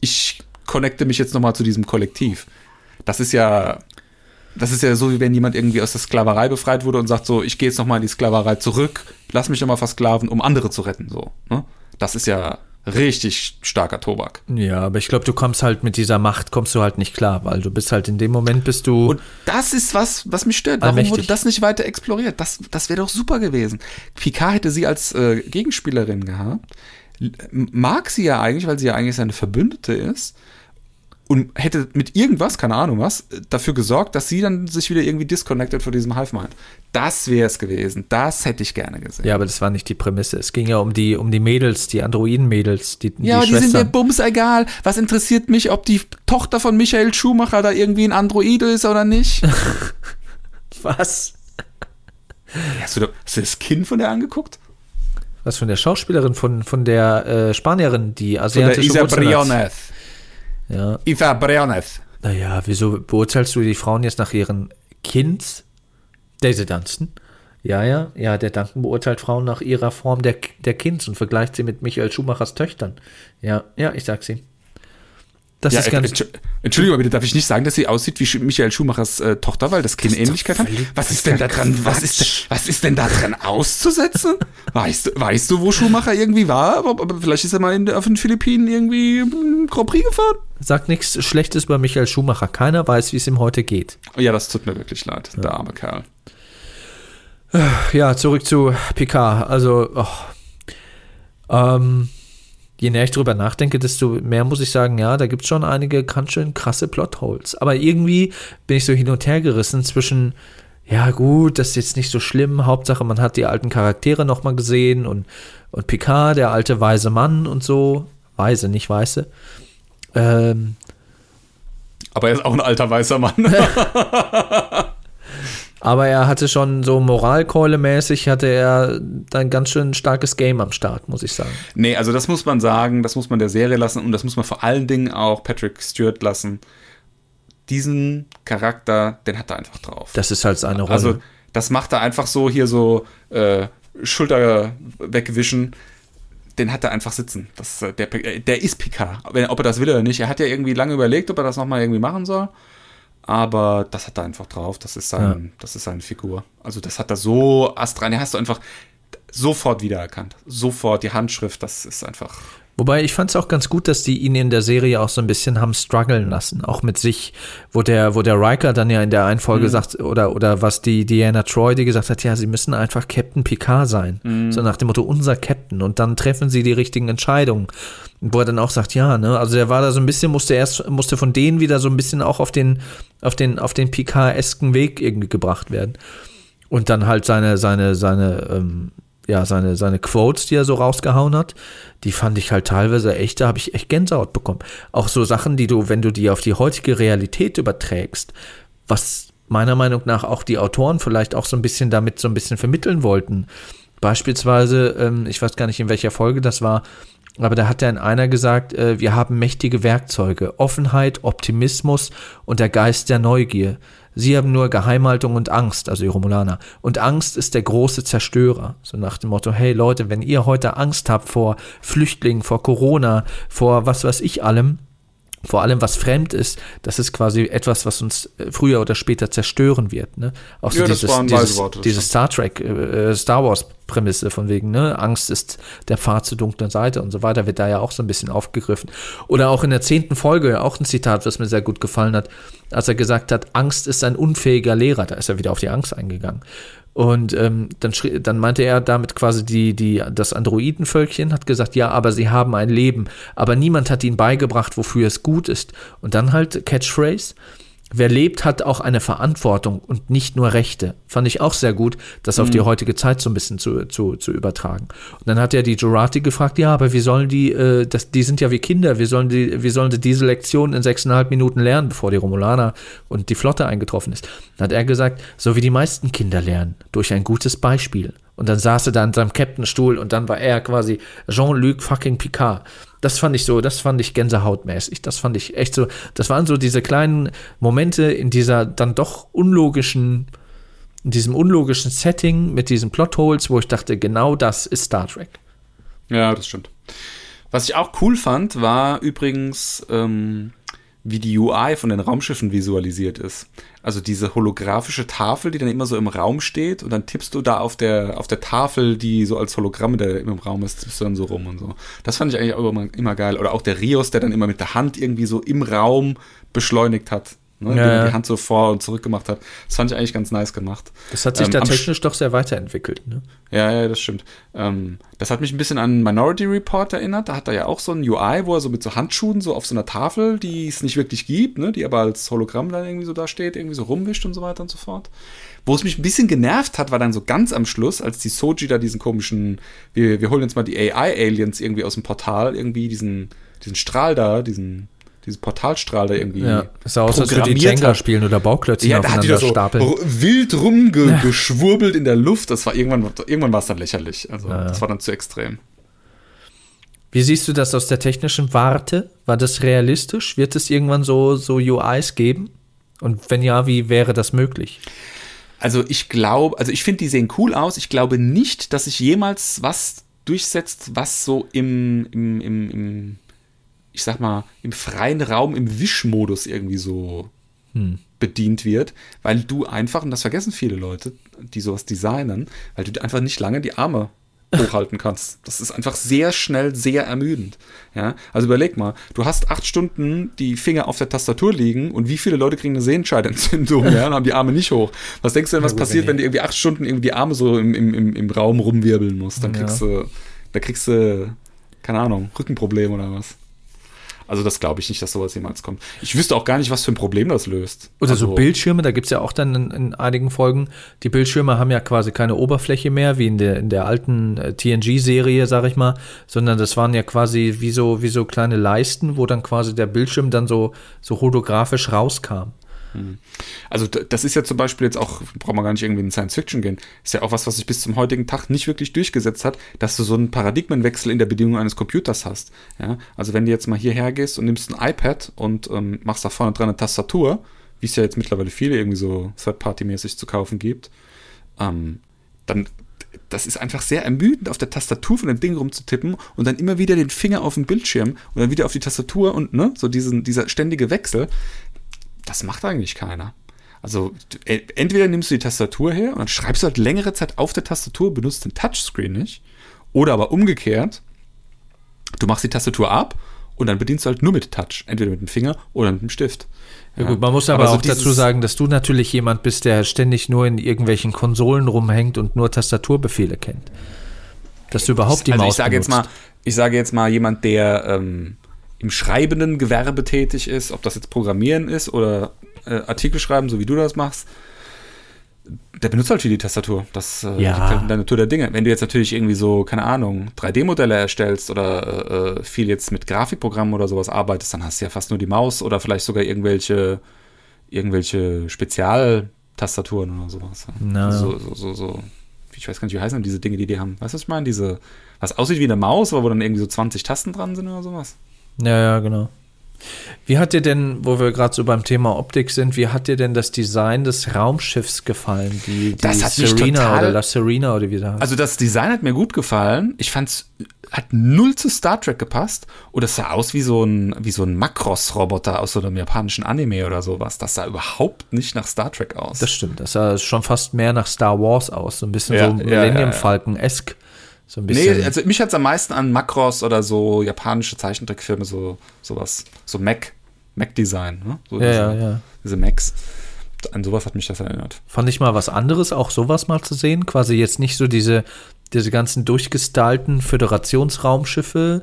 ich connecte mich jetzt nochmal zu diesem Kollektiv. Das ist ja, das ist ja so, wie wenn jemand irgendwie aus der Sklaverei befreit wurde und sagt so, ich gehe jetzt nochmal in die Sklaverei zurück, lass mich nochmal versklaven, um andere zu retten. So, ne? Das ist ja richtig starker Tobak. Ja, aber ich glaube, du kommst halt mit dieser Macht, kommst du halt nicht klar, weil du bist halt in dem Moment bist du. Und das ist was, was mich stört. Warum allmächtig. wurde das nicht weiter exploriert? Das, das wäre doch super gewesen. Picard hätte sie als äh, Gegenspielerin gehabt. Mag sie ja eigentlich, weil sie ja eigentlich seine Verbündete ist und hätte mit irgendwas, keine Ahnung was, dafür gesorgt, dass sie dann sich wieder irgendwie disconnected von diesem Hive-Mind. Das wäre es gewesen. Das hätte ich gerne gesehen. Ja, aber das war nicht die Prämisse. Es ging ja um die, um die Mädels, die Androiden-Mädels, die, Ja, die, die sind mir bums egal. Was interessiert mich, ob die Tochter von Michael Schumacher da irgendwie ein Android ist oder nicht? *laughs* was? Hast du, hast du das Kind von der angeguckt? Was von der Schauspielerin, von, von der äh, Spanierin, die asiatische Von der Isa Briones. Ja. Eva Briones. Naja, wieso beurteilst du die Frauen jetzt nach ihren Kind? Daisy Dunstan? Ja, ja, ja, der Duncan beurteilt Frauen nach ihrer Form der, der Kinds und vergleicht sie mit Michael Schumachers Töchtern. Ja, ja, ich sag's ihm. Das ja, ist ganz Entschuldigung, bitte darf ich nicht sagen, dass sie aussieht wie Michael Schumachers äh, Tochter, weil das keine Ähnlichkeit hat. Was ist denn da dran? Was ist, was ist denn da dran auszusetzen? weißt, du, weißt du, wo Schumacher irgendwie war? Aber, aber vielleicht ist er mal in, auf den Philippinen irgendwie im Grand Prix gefahren. Sagt nichts Schlechtes über Michael Schumacher. Keiner weiß, wie es ihm heute geht. Ja, das tut mir wirklich leid, ja. der arme Kerl. Ja, zurück zu Picard. Also, oh. ähm, je näher ich drüber nachdenke, desto mehr muss ich sagen, ja, da gibt es schon einige ganz schön krasse Plotholes. Aber irgendwie bin ich so hin und her gerissen zwischen, ja gut, das ist jetzt nicht so schlimm, Hauptsache man hat die alten Charaktere nochmal gesehen und, und Picard, der alte weise Mann und so, weise, nicht weiße. Ähm, Aber er ist auch ein alter weißer Mann. *laughs* *laughs* Aber er hatte schon so Moralkeule-mäßig, hatte er ein ganz schön starkes Game am Start, muss ich sagen. nee, also das muss man sagen, das muss man der Serie lassen und das muss man vor allen Dingen auch Patrick Stewart lassen. Diesen Charakter, den hat er einfach drauf. Das ist halt seine Rolle. Also, das macht er einfach so hier so äh, Schulter wegwischen. Den hat er einfach sitzen. Das, äh, der, der ist Picard. Ob er das will oder nicht. Er hat ja irgendwie lange überlegt, ob er das nochmal irgendwie machen soll. Aber das hat er einfach drauf. Das ist, sein, das ist seine Figur. Also, das hat er so astrein. Den hast du einfach sofort wiedererkannt. Sofort die Handschrift. Das ist einfach. Wobei ich fand es auch ganz gut, dass die ihn in der Serie auch so ein bisschen haben strugglen lassen, auch mit sich, wo der, wo der Riker dann ja in der einen Folge sagt, oder, oder was die Diana Troy, die gesagt hat, ja, sie müssen einfach Captain Picard sein. So nach dem Motto, unser Captain. Und dann treffen sie die richtigen Entscheidungen. Wo er dann auch sagt, ja, ne, also der war da so ein bisschen, musste erst, musste von denen wieder so ein bisschen auch auf den, auf den, auf den Picard-esken Weg irgendwie gebracht werden. Und dann halt seine, seine, seine, ähm, ja, seine, seine Quotes, die er so rausgehauen hat, die fand ich halt teilweise echt, da habe ich echt Gänsehaut bekommen. Auch so Sachen, die du, wenn du die auf die heutige Realität überträgst, was meiner Meinung nach auch die Autoren vielleicht auch so ein bisschen damit so ein bisschen vermitteln wollten. Beispielsweise, ähm, ich weiß gar nicht, in welcher Folge das war, aber da hat ja in einer gesagt, äh, wir haben mächtige Werkzeuge, Offenheit, Optimismus und der Geist der Neugier. Sie haben nur Geheimhaltung und Angst, also die Romulaner. Und Angst ist der große Zerstörer. So nach dem Motto, hey Leute, wenn ihr heute Angst habt vor Flüchtlingen, vor Corona, vor was weiß ich allem, vor allem was fremd ist, das ist quasi etwas, was uns äh, früher oder später zerstören wird. Ne? Auch so Ja, dieses, dieses, dieses Star Trek, äh, Star Wars Prämisse von wegen, ne, Angst ist der Pfad zur dunklen Seite und so weiter, wird da ja auch so ein bisschen aufgegriffen. Oder auch in der zehnten Folge, auch ein Zitat, was mir sehr gut gefallen hat, als er gesagt hat, Angst ist ein unfähiger Lehrer, da ist er wieder auf die Angst eingegangen. Und ähm, dann, schrie, dann meinte er damit quasi die, die, das Androidenvölkchen hat gesagt, ja, aber sie haben ein Leben, aber niemand hat ihnen beigebracht, wofür es gut ist. Und dann halt Catchphrase, wer lebt, hat auch eine Verantwortung und nicht nur Rechte. Fand ich auch sehr gut, das auf die heutige Zeit so ein bisschen zu, zu, zu übertragen. Und dann hat er die Jurati gefragt, ja, aber wie sollen die, äh, das, die sind ja wie Kinder, wie sollen die, wie sollen die diese Lektion in sechseinhalb Minuten lernen, bevor die Romulaner und die Flotte eingetroffen ist? Dann hat er gesagt, so wie die meisten Kinder lernen, durch ein gutes Beispiel. Und dann saß er da in seinem Captainstuhl und dann war er quasi Jean-Luc fucking Picard. Das fand ich so, das fand ich gänsehautmäßig. Das fand ich echt so, das waren so diese kleinen Momente in dieser dann doch unlogischen, in diesem unlogischen Setting mit diesen Plotholes, wo ich dachte, genau das ist Star Trek. Ja, das stimmt. Was ich auch cool fand, war übrigens, ähm, wie die UI von den Raumschiffen visualisiert ist. Also diese holographische Tafel, die dann immer so im Raum steht und dann tippst du da auf der, auf der Tafel, die so als Hologramm der im Raum ist, tippst du dann so rum und so. Das fand ich eigentlich auch immer, immer geil. Oder auch der Rios, der dann immer mit der Hand irgendwie so im Raum beschleunigt hat. Ne, er ja. die Hand so vor und zurück gemacht hat. Das fand ich eigentlich ganz nice gemacht. Das hat sich Ähm, da technisch doch sehr weiterentwickelt. Ne? Ja, ja, das stimmt. Ähm, das hat mich ein bisschen an Minority Report erinnert. Da hat er ja auch so ein UI, wo er so mit so Handschuhen so auf so einer Tafel, die es nicht wirklich gibt, ne, die aber als Hologramm dann irgendwie so da steht, irgendwie so rumwischt und so weiter und so fort. Wo es mich ein bisschen genervt hat, war dann so ganz am Schluss, als die Soji da diesen komischen, wir, wir holen jetzt mal die AI-Aliens irgendwie aus dem Portal, irgendwie diesen, diesen Strahl da, diesen, diesen Portalstrahl da irgendwie. Ja, es sah aus, als würde die Jenga spielen oder Bauklötze Ja, da hat die da aufeinander so stapeln. wild rumgeschwurbelt in der Luft. Das war irgendwann, irgendwann war es dann lächerlich. Also das war dann zu extrem. Wie siehst du das aus der technischen Warte? War das realistisch? Wird es irgendwann so, so UIs geben? Und wenn ja, wie wäre das möglich? Also ich glaube, also ich finde, die sehen cool aus. Ich glaube nicht, dass sich jemals was durchsetzt, was so im, im, im, im ich sag mal, im freien Raum, im Wischmodus irgendwie so bedient wird, weil du einfach, und das vergessen viele Leute, die sowas designen, weil du einfach nicht lange die Arme *laughs* hochhalten kannst. Das ist einfach sehr schnell, sehr ermüdend. Ja, also überleg mal, du hast acht Stunden die Finger auf der Tastatur liegen und wie viele Leute kriegen eine Sehenscheidentzündung *laughs* ja, und haben die Arme nicht hoch. Was denkst du denn, was gut, passiert, wenn wenn du irgendwie acht Stunden irgendwie die Arme so im, im, im, Raum rumwirbeln musst? Dann Ja. kriegst du, da kriegst du, keine Ahnung, Rückenproblem oder was. Also das glaube ich nicht, dass sowas jemals kommt. Ich wüsste auch gar nicht, was für ein Problem das löst. Oder also, so Bildschirme, da gibt es ja auch dann in, in, einigen Folgen, die Bildschirme haben ja quasi keine Oberfläche mehr, wie in der, in der alten äh, TNG-Serie, sag ich mal, sondern das waren ja quasi wie so, wie so kleine Leisten, wo dann quasi der Bildschirm dann so, so holographisch rauskam. Hm. Also das ist ja zum Beispiel jetzt auch, braucht man gar nicht irgendwie in Science Fiction gehen, ist ja auch was, was sich bis zum heutigen Tag nicht wirklich durchgesetzt hat, dass du so einen Paradigmenwechsel in der Bedienung eines Computers hast. Ja? Also wenn du jetzt mal hierher gehst und nimmst ein iPad und ähm, machst da vorne dran eine Tastatur, wie es ja jetzt mittlerweile viele irgendwie so Third-Party-mäßig zu kaufen gibt, ähm, dann das ist einfach sehr ermüdend, auf der Tastatur von dem Ding rumzutippen und dann immer wieder den Finger auf den Bildschirm und dann wieder auf die Tastatur und ne, so diesen, dieser ständige Wechsel das macht eigentlich keiner. Also entweder nimmst du die Tastatur her und dann schreibst du halt längere Zeit auf der Tastatur, benutzt den Touchscreen nicht. Oder aber umgekehrt, du machst die Tastatur ab und dann bedienst du halt nur mit Touch. Entweder mit dem Finger oder mit dem Stift. Ja, gut, man muss aber, aber so auch dazu sagen, dass du natürlich jemand bist, der ständig nur in irgendwelchen Konsolen rumhängt und nur Tastaturbefehle kennt. Dass du überhaupt die also Maus ich sage jetzt mal, ich sage jetzt mal jemand, der ähm, im schreibenden Gewerbe tätig ist, ob das jetzt Programmieren ist oder äh, Artikel schreiben, so wie du das machst, der benutzt halt viel die Tastatur. Das äh, ja. liegt halt in der Natur der Dinge. Wenn du jetzt natürlich irgendwie so, keine Ahnung, 3D-Modelle erstellst oder äh, viel jetzt mit Grafikprogrammen oder sowas arbeitest, dann hast du ja fast nur die Maus oder vielleicht sogar irgendwelche, irgendwelche Spezialtastaturen oder sowas. No. So, so, so, so, ich weiß gar nicht, wie heißen diese Dinge, die die haben. Weißt du, was ich meine? Diese, was aussieht wie eine Maus, aber wo dann irgendwie so 20 Tasten dran sind oder sowas. Ja, ja, genau. Wie hat dir denn, wo wir gerade so beim Thema Optik sind, wie hat dir denn das Design des Raumschiffs gefallen? Die, die das hat Serena total, oder La Serena oder wie das heißt? Also das Design hat mir gut gefallen. Ich fand es hat null zu Star Trek gepasst. Und es sah aus wie so ein, wie so ein Makros-Roboter aus so einem japanischen Anime oder sowas. Das sah überhaupt nicht nach Star Trek aus. Das stimmt. Das sah schon fast mehr nach Star Wars aus. So ein bisschen ja, so Millennium ja, Falcon-esque. So ein bisschen. Nee, also mich hat es am meisten an Macross oder so japanische Zeichentrickfilme, so sowas, so Mac, Mac-Design, ne? So ja, diese, ja, ja. Diese Macs. An sowas hat mich das erinnert. Fand ich mal was anderes, auch sowas mal zu sehen. Quasi jetzt nicht so diese, diese ganzen durchgestylten Föderationsraumschiffe,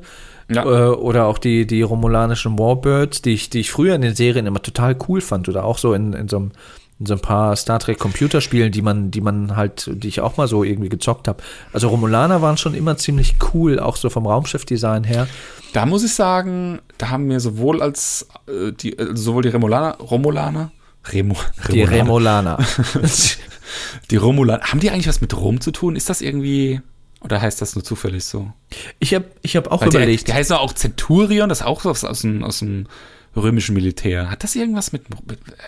ja. Äh, oder auch die, die romulanischen Warbirds, die ich, die ich früher in den Serien immer total cool fand. Oder auch so in, in so einem in so ein paar Star Trek Computerspielen, die man, die man halt, die ich auch mal so irgendwie gezockt habe. Also Romulaner waren schon immer ziemlich cool, auch so vom Raumschiff-Design her. Da muss ich sagen, da haben mir sowohl als äh, die, äh, sowohl die Romulaner, Romulaner, Remo, die Remolaner, *laughs* die Romulaner, haben die eigentlich was mit Rom zu tun? Ist das irgendwie oder heißt das nur zufällig so? Ich habe ich hab auch Weil überlegt. Die, die heißen auch Centurion, das ist auch aus, aus, dem, aus dem römischen Militär. Hat das irgendwas mit.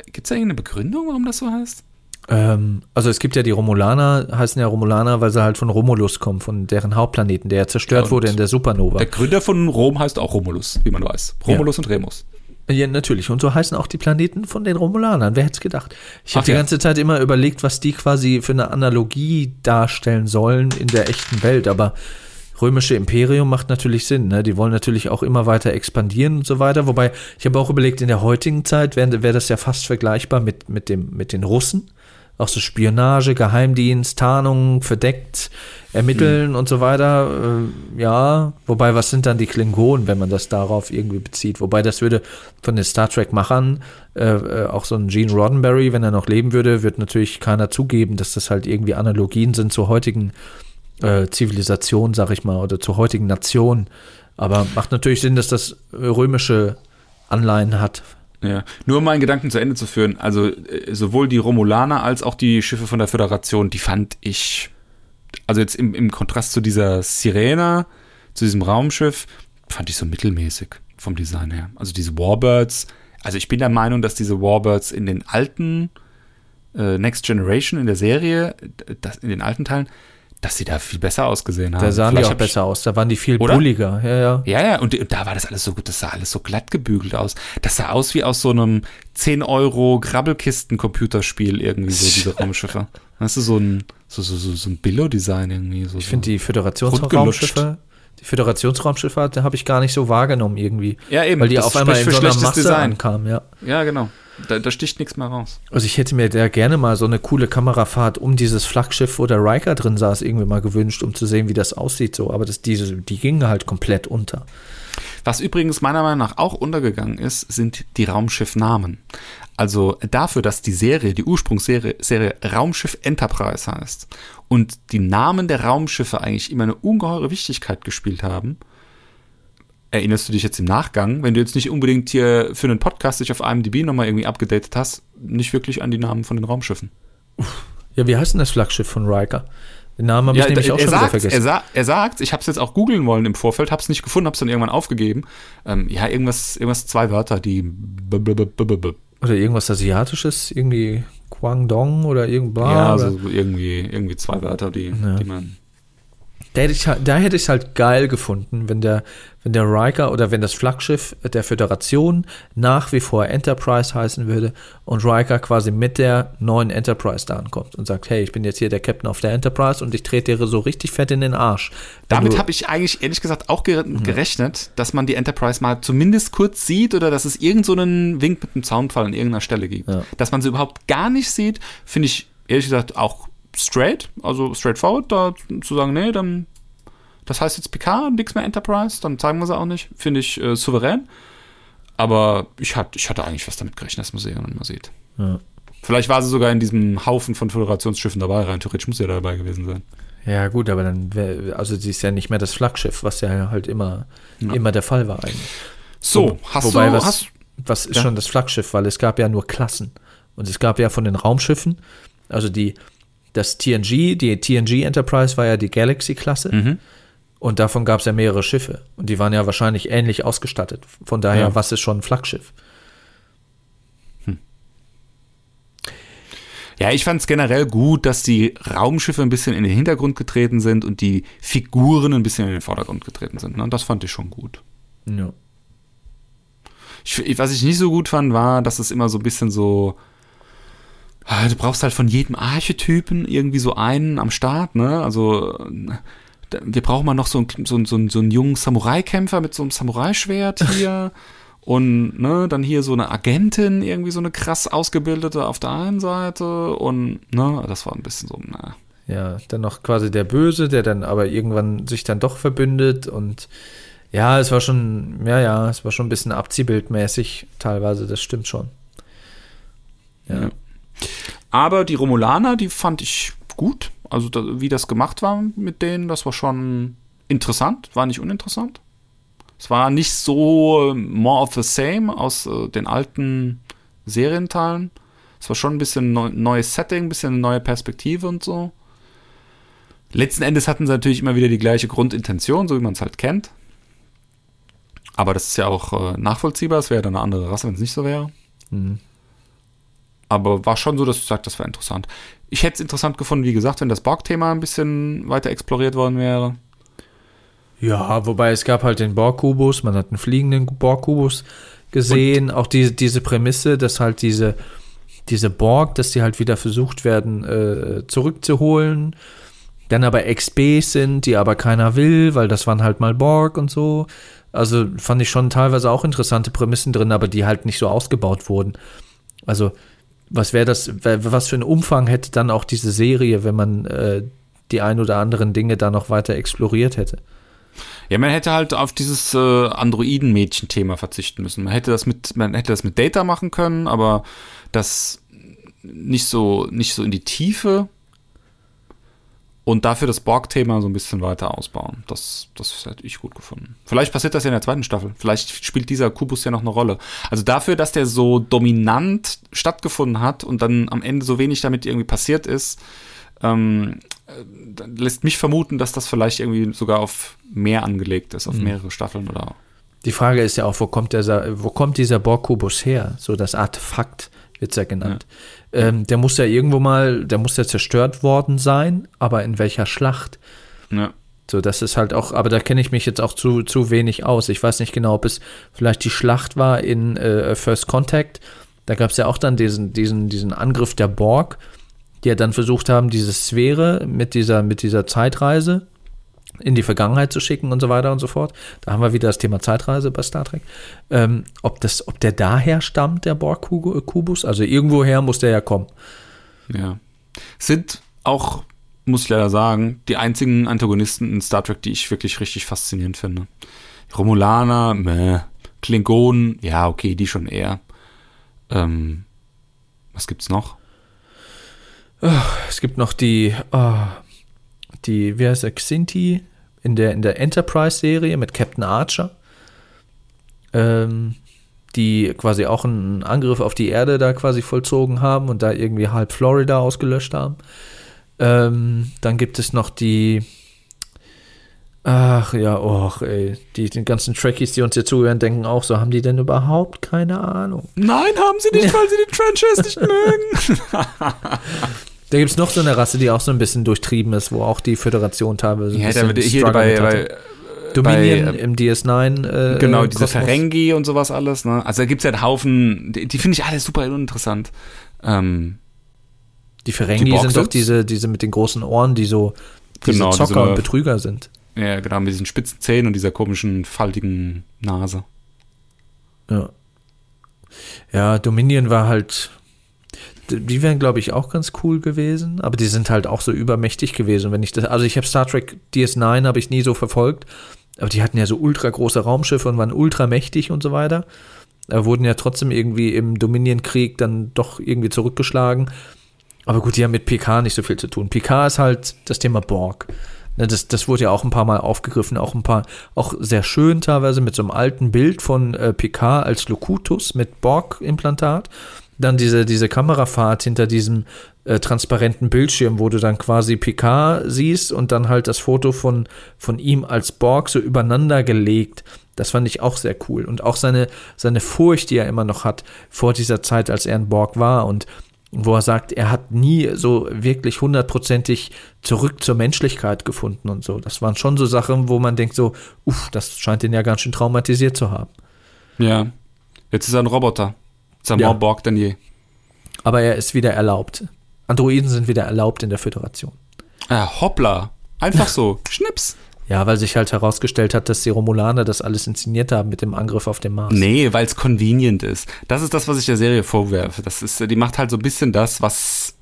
Gibt es da irgendeine Begründung, warum das so heißt? Ähm, also es gibt ja die Romulaner, heißen ja Romulaner, weil sie halt von Romulus kommen, von deren Hauptplaneten, der zerstört ja, wurde in der Supernova. Der Gründer von Rom heißt auch Romulus, wie man weiß. Romulus ja. und Remus. Ja, natürlich. Und so heißen auch die Planeten von den Romulanern. Wer hätte es gedacht? Ich habe die ganze Zeit immer überlegt, was die quasi für eine Analogie darstellen sollen in der echten Welt. Aber römische Imperium macht natürlich Sinn. Ne? Die wollen natürlich auch immer weiter expandieren und so weiter. Wobei, ich habe auch überlegt, in der heutigen Zeit wäre wär das ja fast vergleichbar mit, mit, dem, mit den Russen. Auch so Spionage, Geheimdienst, Tarnung, verdeckt, ermitteln mhm. und so weiter. Äh, ja, wobei, was sind dann die Klingonen, wenn man das darauf irgendwie bezieht? Wobei, das würde von den Star Trek-Machern, äh, äh, auch so ein Gene Roddenberry, wenn er noch leben würde, wird natürlich keiner zugeben, dass das halt irgendwie Analogien sind zu heutigen äh, Zivilisation, sag ich mal, oder zur heutigen Nation. Aber macht natürlich Sinn, dass das römische Anleihen hat. Ja, nur um meinen Gedanken zu Ende zu führen, also äh, sowohl die Romulaner als auch die Schiffe von der Föderation, die fand ich, also jetzt im, im Kontrast zu dieser Sirena, zu diesem Raumschiff, fand ich so mittelmäßig vom Design her. Also diese Warbirds, also ich bin der Meinung, dass diese Warbirds in den alten äh, Next Generation in der Serie, das, in den alten Teilen, dass sie da viel besser ausgesehen haben. Da sahen Vielleicht die auch besser aus, da waren die viel oder? bulliger. Ja, ja. Ja, ja, und, und, da war das alles so gut, das sah alles so glatt gebügelt aus. Das sah aus wie aus so einem 10 Euro Grabbelkisten-Computerspiel irgendwie, so diese *laughs* Raumschiffe. Weißt du, so ein, so, so, so, so ein Billo-Design irgendwie. So, ich finde die Föderationsraumschiffe, die Föderationsraumschiffe habe ich gar nicht so wahrgenommen irgendwie. Ja, eben. Weil die auf einmal in so einer Masse Design. ankamen, ja. Ja, genau. Da, da, sticht nichts mehr raus. Also ich hätte mir da gerne mal so eine coole Kamerafahrt um dieses Flaggschiff, wo der Riker drin saß, irgendwie mal gewünscht, um zu sehen, wie das aussieht. So, aber das, diese, die gingen halt komplett unter. Was übrigens meiner Meinung nach auch untergegangen ist, sind die Raumschiffnamen. Also dafür, dass die Serie, die Ursprungsserie Serie Raumschiff Enterprise heißt und die Namen der Raumschiffe eigentlich immer eine ungeheure Wichtigkeit gespielt haben, erinnerst du dich jetzt im Nachgang, wenn du jetzt nicht unbedingt hier für einen Podcast dich auf IMDb nochmal irgendwie abgedatet hast, nicht wirklich an die Namen von den Raumschiffen. Ja, wie heißt denn das Flaggschiff von Riker? Den Namen habe ich Ja, nämlich auch er schon wieder sagt, vergessen. er, sa er sagt, ich habe es jetzt auch googeln wollen im Vorfeld, habe es nicht gefunden, habe es dann irgendwann aufgegeben. Ähm, ja, irgendwas, irgendwas zwei Wörter, die. Oder irgendwas Asiatisches, irgendwie Guangdong oder irgendwas. ja, also irgendwie, irgendwie zwei Wörter, die, Ja. die man. Da hätte ich, halt- da hätte ich es halt geil gefunden, wenn der, wenn der Riker oder wenn das Flaggschiff der Föderation nach wie vor Enterprise heißen würde und Riker quasi mit der neuen Enterprise da ankommt und sagt, hey, ich bin jetzt hier der Captain auf der Enterprise und ich trete dir so richtig fett in den Arsch. Damit habe ich eigentlich ehrlich gesagt auch ge gerechnet, dass man die Enterprise mal zumindest kurz sieht oder dass es irgend so einen Wink mit einem Zaunfall an irgendeiner Stelle gibt. Ja. Dass man sie überhaupt gar nicht sieht, finde ich ehrlich gesagt auch straight, also straightforward, da zu sagen, nee, dann das heißt jetzt PK, nichts mehr Enterprise, dann zeigen wir sie auch nicht. Finde ich äh, souverän. Aber ich, hat, ich hatte eigentlich was damit gerechnet, dass man sie irgendwann mal sieht. Ja. Vielleicht war sie sogar in diesem Haufen von Föderationsschiffen dabei, rein theoretisch muss sie ja dabei gewesen sein. Ja, gut, aber dann wäre, also sie ist ja nicht mehr das Flaggschiff, was ja halt immer, Ja. immer der Fall war eigentlich. So, Wo- hast wobei, du, was, hast, was ist Ja. schon das Flaggschiff, weil es gab ja nur Klassen. Und es gab ja von den Raumschiffen, also die, das TNG, die TNG Enterprise war ja die Galaxy-Klasse. Mhm. Und davon gab es ja mehrere Schiffe. Und die waren ja wahrscheinlich ähnlich ausgestattet. Von daher, Ja. was ist schon ein Flaggschiff? Ja, ich fand es generell gut, dass die Raumschiffe ein bisschen in den Hintergrund getreten sind und die Figuren ein bisschen in den Vordergrund getreten sind. Ne? Und das fand ich schon gut. Ja. Ich, was ich nicht so gut fand, war, dass es immer so ein bisschen so. Ah, Du brauchst halt von jedem Archetypen irgendwie so einen am Start, ne? Also. Wir brauchen mal noch so einen, so so so einen jungen Samurai-Kämpfer mit so einem Samurai-Schwert *laughs* hier. Und ne, dann hier so eine Agentin, irgendwie so eine krass ausgebildete auf der einen Seite. Und ne, das war ein bisschen so, na. Ja, dann noch quasi der Böse, der dann aber irgendwann sich dann doch verbündet und ja, es war schon, ja, ja, es war schon ein bisschen abziehbildmäßig teilweise, das stimmt schon. Ja. Ja. Aber die Romulaner, die fand ich gut. Also da, wie das gemacht war mit denen, das war schon interessant, war nicht uninteressant. Es war nicht so äh, more of the same aus äh, den alten Serienteilen. Es war schon ein bisschen neu, neues Setting, ein bisschen eine neue Perspektive und so. Letzten Endes hatten sie natürlich immer wieder die gleiche Grundintention, so wie man es halt kennt. Aber das ist ja auch äh, nachvollziehbar. Es wäre dann eine andere Rasse, wenn es nicht so wäre. Mhm. Aber war schon so, dass ich sage, das war interessant. Ich hätte es interessant gefunden, wie gesagt, wenn das Borg-Thema ein bisschen weiter exploriert worden wäre. Ja, wobei es gab halt den Borg-Kubus, man hat einen fliegenden Borg-Kubus gesehen, auch diese, diese Prämisse, dass halt diese, diese Borg, dass die halt wieder versucht werden äh, zurückzuholen, dann aber XBs sind, die aber keiner will, weil das waren halt mal Borg und so. Also fand ich schon teilweise auch interessante Prämissen drin, aber die halt nicht so ausgebaut wurden. Also was wäre das, was für einen Umfang hätte dann auch diese Serie, wenn man äh, die ein oder anderen Dinge da noch weiter exploriert hätte? Ja, man hätte halt auf dieses äh, Androiden-Mädchen-Thema verzichten müssen. Man hätte das mit, man hätte das mit Data machen können, aber das nicht so, nicht so in die Tiefe und dafür das Borg-Thema so ein bisschen weiter ausbauen. Das, das hätte ich gut gefunden. Vielleicht passiert das ja in der zweiten Staffel. Vielleicht spielt dieser Kubus ja noch eine Rolle. Also dafür, dass der so dominant stattgefunden hat und dann am Ende so wenig damit irgendwie passiert ist, ähm, äh, lässt mich vermuten, dass das vielleicht irgendwie sogar auf mehr angelegt ist, auf mehrere Staffeln oder. Die Frage ist ja auch, wo kommt, der, wo kommt dieser Borg-Kubus her? So das Artefakt wird es ja genannt. Ähm, der muss ja irgendwo mal, der muss ja zerstört worden sein, aber in welcher Schlacht? Ja. So, das ist halt auch, aber da kenne ich mich jetzt auch zu, zu wenig aus. Ich weiß nicht genau, ob es vielleicht die Schlacht war in äh, First Contact. Da gab es ja auch dann diesen, diesen, diesen Angriff der Borg, die ja dann versucht haben, diese Sphäre mit dieser, mit dieser Zeitreise in die Vergangenheit zu schicken und so weiter und so fort. Da haben wir wieder das Thema Zeitreise bei Star Trek. Ähm, ob, das, ob der daher stammt, der Borg-Kubus? Also irgendwoher muss der ja kommen. Ja. Sind auch, muss ich leider sagen, die einzigen Antagonisten in Star Trek, die ich wirklich richtig faszinierend finde. Romulaner, meh. Klingonen, ja, okay, die schon eher. Ähm, was gibt's noch? Es gibt noch die, ah, die, wie heißt er, Xinti in der, in der Enterprise-Serie mit Captain Archer. Ähm, die quasi auch einen Angriff auf die Erde da quasi vollzogen haben und da irgendwie halb Florida ausgelöscht haben. Ähm, dann gibt es noch die, ach ja, och, ey, die, die ganzen Trekkies, die uns hier zuhören, denken auch so, haben die denn überhaupt keine Ahnung? Nein, haben sie nicht, *laughs* weil sie den Franchise nicht mögen. *laughs* Da gibt es noch so eine Rasse, die auch so ein bisschen durchtrieben ist, wo auch die Föderation teilweise Ja, da bisschen wird hier bei, bei Dominion bei, äh, im DS9. Äh, Genau, diese Kosmos. Ferengi und sowas alles, ne? Also da gibt's ja einen Haufen, die, die finde ich alle super uninteressant. Ähm, Die Ferengi Die sind doch diese, diese mit den großen Ohren, die so diese Genau, Zocker diese- und Betrüger sind. ja, genau, mit diesen spitzen Zähnen und dieser komischen, faltigen Nase. Ja. Ja, Dominion war halt. Die wären, glaube ich, auch ganz cool gewesen, aber die sind halt auch so übermächtig gewesen. Wenn ich das, also ich habe Star Trek DS9 habe ich nie so verfolgt, aber die hatten ja so ultra große Raumschiffe und waren ultra mächtig und so weiter. Da wurden ja trotzdem irgendwie im Dominion-Krieg dann doch irgendwie zurückgeschlagen. Aber gut, die haben mit PK nicht so viel zu tun. PK ist halt das Thema Borg. Ne, Das, das wurde ja auch ein paar Mal aufgegriffen, auch ein paar, auch sehr schön teilweise mit so einem alten Bild von äh, PK als Locutus mit Borg-Implantat. Dann diese, diese Kamerafahrt hinter diesem äh, transparenten Bildschirm, wo du dann quasi PK siehst und dann halt das Foto von, von ihm als Borg so übereinander gelegt. Das fand ich auch sehr cool. Und auch seine, seine Furcht, die er immer noch hat vor dieser Zeit, als er ein Borg war und wo er sagt, er hat nie so wirklich hundertprozentig zurück zur Menschlichkeit gefunden und so. Das waren schon so Sachen, wo man denkt so, uff, das scheint ihn ja ganz schön traumatisiert zu haben. Ja. Jetzt ist er ein Roboter. Ist er Ja. more Borg denn je. Aber er ist wieder erlaubt. Androiden sind wieder erlaubt in der Föderation. Ah, hoppla. Einfach so. *laughs* Schnips. Ja, weil sich halt herausgestellt hat, dass die Romulaner das alles inszeniert haben mit dem Angriff auf den Mars. Nee, weil es convenient ist. Das ist das, was ich der Serie vorwerfe. Das ist, die macht halt so ein bisschen das, was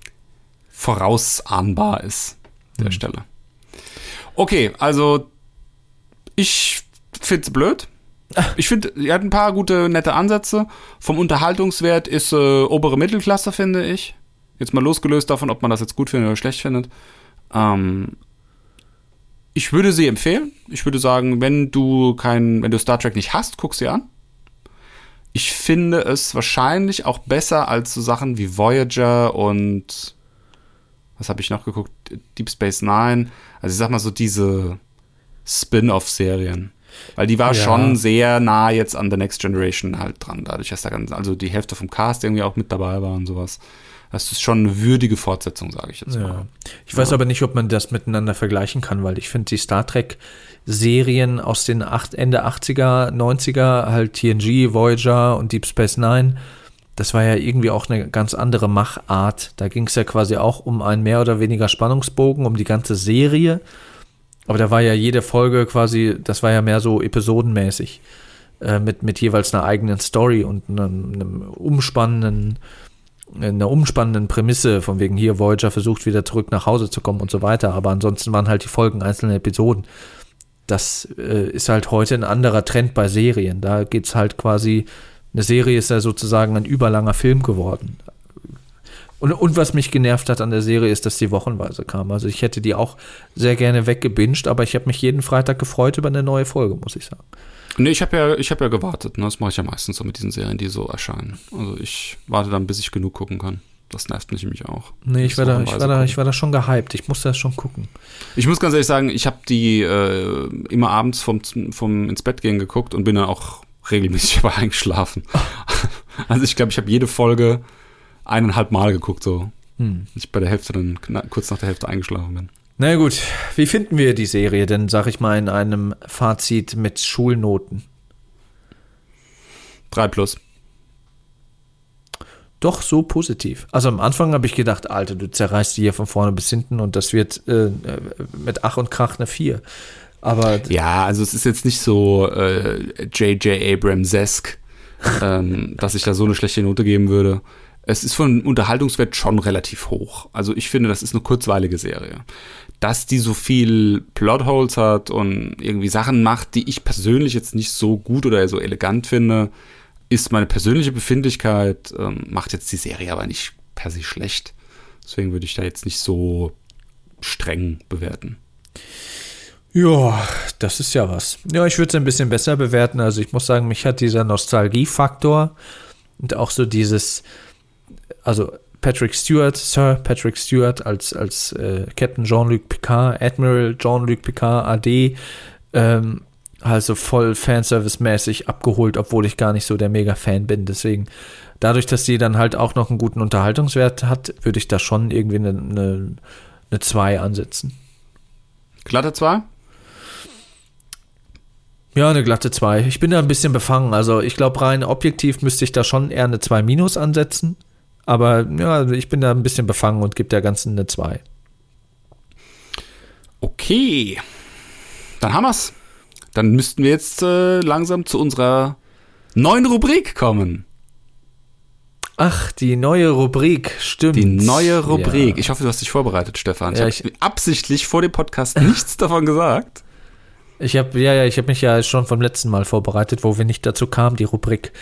vorausahnbar ist. An der Stelle. Okay, also ich find's blöd. Ich finde, er hat ein paar gute, nette Ansätze. Vom Unterhaltungswert ist äh, obere Mittelklasse, finde ich. Jetzt mal losgelöst davon, ob man das jetzt gut findet oder schlecht findet. Ähm, ich würde sie empfehlen. Ich würde sagen, wenn du kein, wenn du Star Trek nicht hast, guck sie an. Ich finde es wahrscheinlich auch besser als so Sachen wie Voyager und was habe ich noch geguckt? Deep Space Nine. Also ich sag mal so diese Spin-off-Serien. Weil die war Ja. schon sehr nah jetzt an The Next Generation halt dran, dadurch, dass da ganz, also die Hälfte vom Cast irgendwie auch mit dabei war und sowas. Das ist schon eine würdige Fortsetzung, sage ich jetzt Ja. mal. Ich weiß aber nicht, ob man das miteinander vergleichen kann, weil ich finde die Star Trek Serien aus den acht, Ende 80er, 90er, halt TNG, Voyager und Deep Space Nine, das war ja irgendwie auch eine ganz andere Machart. Da ging es ja quasi auch um einen mehr oder weniger Spannungsbogen, um die ganze Serie. Aber da war ja jede Folge quasi, das war ja mehr so episodenmäßig. Äh, mit, mit jeweils einer eigenen Story und einem, einem umspannenden, einer umspannenden Prämisse, von wegen hier Voyager versucht wieder zurück nach Hause zu kommen und so weiter. Aber ansonsten waren halt die Folgen einzelne Episoden. Das äh, ist halt heute ein anderer Trend bei Serien. Da geht's halt quasi, eine Serie ist ja sozusagen ein überlanger Film geworden. Und, und was mich genervt hat an der Serie ist, dass die wochenweise kam. Also ich hätte die auch sehr gerne weggebinged, aber ich habe mich jeden Freitag gefreut über eine neue Folge, muss ich sagen. Nee, ich habe ja, ich hab ja gewartet. Ne? Das mache ich ja meistens so mit diesen Serien, die so erscheinen. Also ich warte dann, bis ich genug gucken kann. Das nervt mich nämlich auch. Nee, ich war, da, ich, war da, ich war da schon gehypt. Ich musste das schon gucken. Ich muss ganz ehrlich sagen, ich habe die äh, immer abends vom, vom ins Bett gehen geguckt und bin dann auch regelmäßig *laughs* dabei eingeschlafen. also ich glaube, ich habe jede Folge eineinhalb Mal geguckt, so. Hm. Ich bei der Hälfte dann kurz nach der Hälfte eingeschlafen bin. Na gut, wie finden wir die Serie denn, sag ich mal, in einem Fazit mit Schulnoten? Drei plus. Doch so positiv. Also am Anfang habe ich gedacht, Alter, du zerreißt die hier von vorne bis hinten und das wird äh, äh, mit Ach und Krach eine 4. Aber Ja, also es ist jetzt nicht so äh, J.J. Abrams-esk, ähm, dass ich da so eine schlechte Note geben würde. Es ist von Unterhaltungswert schon relativ hoch. Also ich finde, das ist eine kurzweilige Serie. Dass die so viel Plotholes hat und irgendwie Sachen macht, die ich persönlich jetzt nicht so gut oder so elegant finde, ist meine persönliche Befindlichkeit, ähm, macht jetzt die Serie aber nicht per se schlecht. Deswegen würde ich da jetzt nicht so streng bewerten. Ja, das ist ja was. Ja, ich würde es ein bisschen besser bewerten. Also ich muss sagen, mich hat dieser Nostalgiefaktor und auch so dieses, also Patrick Stewart, Sir Patrick Stewart als, als äh, Captain Jean-Luc Picard, Admiral Jean-Luc Picard, AD, ähm, also voll Fanservice-mäßig abgeholt, obwohl ich gar nicht so der Mega-Fan bin. Deswegen, dadurch, dass die dann halt auch noch einen guten Unterhaltungswert hat, würde ich da schon irgendwie eine, eine, eine 2 ansetzen. Glatte 2? Ja, eine glatte 2. Ich bin da ein bisschen befangen. Also ich glaube, rein objektiv müsste ich da schon eher eine 2 minus ansetzen. Aber ja, ich bin da ein bisschen befangen und gebe der Ganzen eine 2. Okay. Dann haben wir's. Dann müssten wir jetzt äh, langsam zu unserer neuen Rubrik kommen. Ach, die neue Rubrik, stimmt. Die neue Rubrik. Ja. Ich hoffe, du hast dich vorbereitet, Stefan. Ja, ich ich- habe absichtlich vor dem Podcast nichts davon gesagt. Ich habe ja, ja, ich habe mich ja schon vom letzten Mal vorbereitet, wo wir nicht dazu kamen, die Rubrik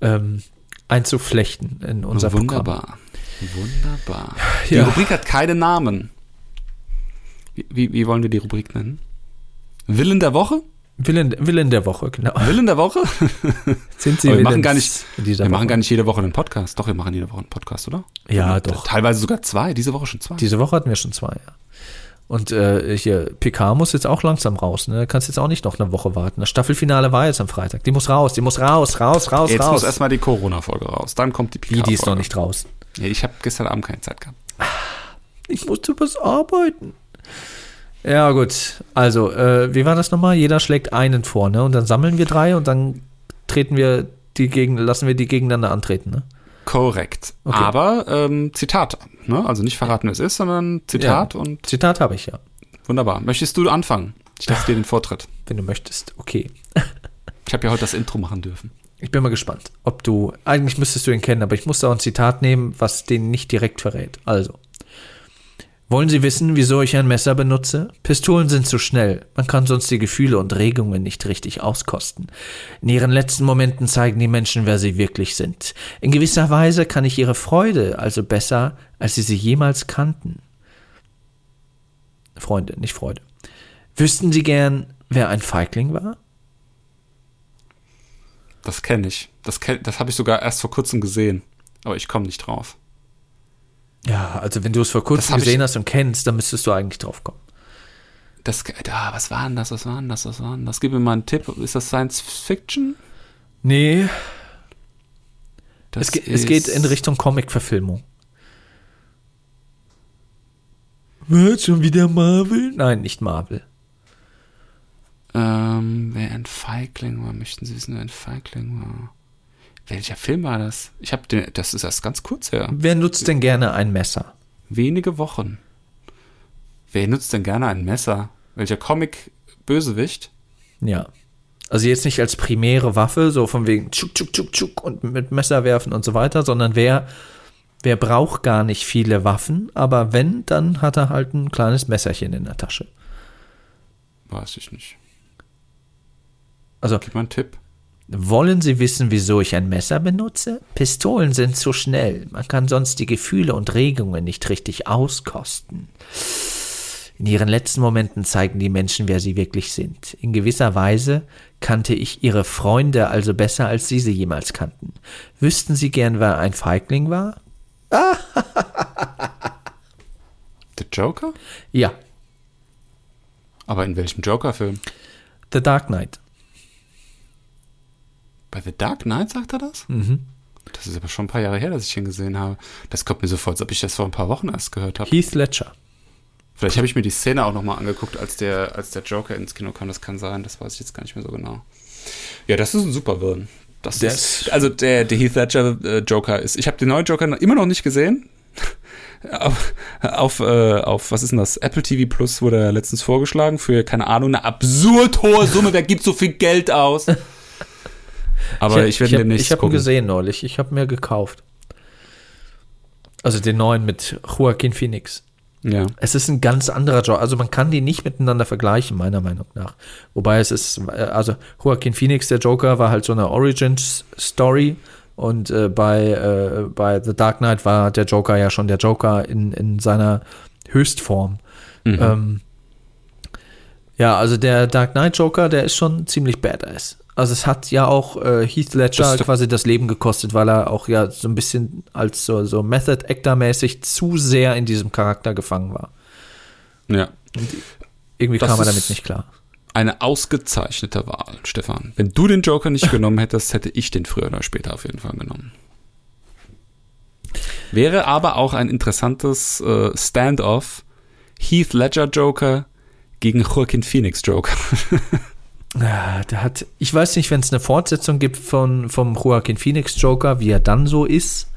ähm, einzuflechten in unser Programm. Wunderbar. Wunderbar. Die Ja. Rubrik hat keinen Namen. Wie, wie, wollen wir die Rubrik nennen? Willen der Woche? Willen, Willen der Woche, genau. Willen der Woche? *laughs* Sind Sie wir machen gar nicht, wir machen Woche? gar nicht jede Woche einen Podcast. Doch, wir machen jede Woche einen Podcast, oder? Ja, doch. Teilweise sogar zwei. Diese Woche schon zwei. Diese Woche hatten wir schon zwei, ja. Und äh, hier, PK muss jetzt auch langsam raus, ne? Kannst jetzt auch nicht noch eine Woche warten. Das Staffelfinale war jetzt am Freitag. Die muss raus, die muss raus, raus, raus, Jetzt raus. muss erstmal die Corona-Folge raus. Dann kommt die Wie, die ist noch nicht raus. Ja, ich habe gestern Abend keine Zeit gehabt. Ich musste was arbeiten. Ja, gut. Also, äh, wie war das nochmal? Jeder schlägt einen vor, ne? Und dann sammeln wir drei und dann treten wir die gegen, lassen wir die gegeneinander antreten, ne? Korrekt. Okay. Aber ähm, Zitat. Ne? Also nicht verraten, wer es ist, sondern Zitat Ja. und Zitat habe ich ja, wunderbar. Möchtest du anfangen? Ich lasse dir den *laughs* Vortritt. wenn du möchtest. Okay. *laughs* Ich habe ja heute das Intro machen dürfen. Ich bin mal gespannt, ob du, eigentlich müsstest du ihn kennen, aber ich musste auch ein Zitat nehmen, was den nicht direkt verrät. Also. Wollen Sie wissen, wieso ich ein Messer benutze? Pistolen sind zu schnell. Man kann sonst die Gefühle und Regungen nicht richtig auskosten. In ihren letzten Momenten zeigen die Menschen, wer sie wirklich sind. In gewisser Weise kann ich ihre Freude also besser, als sie sie jemals kannten. Freunde, nicht Freude. Wüssten Sie gern, wer ein Feigling war? Das kenne ich. Das, kenn, das habe ich sogar erst vor kurzem gesehen. Aber ich komme nicht drauf. Ja, also wenn du es vor kurzem gesehen hast und kennst, dann müsstest du eigentlich drauf kommen. Das, ah, was war denn das? Was war denn das? Was war denn das? Gib mir mal einen Tipp. Ist das Science Fiction? Nee, es, ge es geht in Richtung Comic-Verfilmung. Was, schon wieder Marvel? Nein, nicht Marvel. Ähm, wer ein Feigling war, möchten Sie wissen, wer ein Feigling war? Welcher Film war das? Ich habe den, das ist erst ganz kurz her. Wer nutzt denn gerne ein Messer? Wenige Wochen. Wer nutzt denn gerne ein Messer? Welcher Comic-Bösewicht? Ja. Also jetzt nicht als primäre Waffe, so von wegen tschuk, tschuk, tschuk, tschuk und mit Messer werfen und so weiter, sondern wer, wer braucht gar nicht viele Waffen, aber wenn, dann hat er halt ein kleines Messerchen in der Tasche. Weiß ich nicht. Also Gib mal einen Tipp. Wollen Sie wissen, wieso ich ein Messer benutze? Pistolen sind zu schnell. Man kann sonst die Gefühle und Regungen nicht richtig auskosten. In ihren letzten Momenten zeigen die Menschen, wer sie wirklich sind. In gewisser Weise kannte ich ihre Freunde also besser, als sie sie jemals kannten. Wüssten Sie gern, wer ein Feigling war? *laughs* The Joker? Ja, Aber in welchem Joker-Film? The Dark Knight. Bei The Dark Knight sagt er das? Mhm. Das ist aber schon ein paar Jahre her, dass ich ihn gesehen habe. Das kommt mir so vor, als ob ich das vor ein paar Wochen erst gehört habe. Heath Ledger. Vielleicht habe ich mir die Szene auch nochmal angeguckt, als der, als der Joker ins Kino kam. Das kann sein, das weiß ich jetzt gar nicht mehr so genau. Ja, das ist ein super Villain. Das Der ist, also der, der Heath Ledger äh, Joker ist. Ich habe den neuen Joker noch- immer noch nicht gesehen. *laughs* auf, auf, äh, auf, was ist denn das? Apple TV Plus wurde letztens vorgeschlagen für, keine Ahnung, eine absurd hohe Summe. Wer gibt so viel Geld aus? Aber ich, werde ich hab, demnächst Ich habe ihn gesehen neulich. Ich habe mir gekauft. Also den neuen mit Joaquin Phoenix. Ja. Es ist ein ganz anderer Joker. Also man kann die nicht miteinander vergleichen, meiner Meinung nach. Wobei es ist, äh, also Joaquin Phoenix, der Joker, war halt so eine Origin-Story. Und äh, bei, äh, bei The Dark Knight war der Joker ja schon der Joker in, in seiner Höchstform. Mhm. Ähm, ja, also der Dark Knight Joker, der ist schon ziemlich badass. Also es hat ja auch äh, Heath Ledger Das- quasi das Leben gekostet, weil er auch ja so ein bisschen als so, so Method Actor mäßig zu sehr in diesem Charakter gefangen war. ja. Irgendwie Das kam er damit nicht klar. Eine ausgezeichnete Wahl, Stefan. Wenn du den Joker nicht *laughs* genommen hättest, hätte ich den früher oder später auf jeden Fall genommen. Wäre aber auch ein interessantes äh, Standoff. Heath Ledger Joker gegen Joaquin Phoenix Joker. *laughs* Der hat, ich weiß nicht, wenn es eine Fortsetzung gibt von, vom Joaquin Phoenix Joker, wie er dann so ist.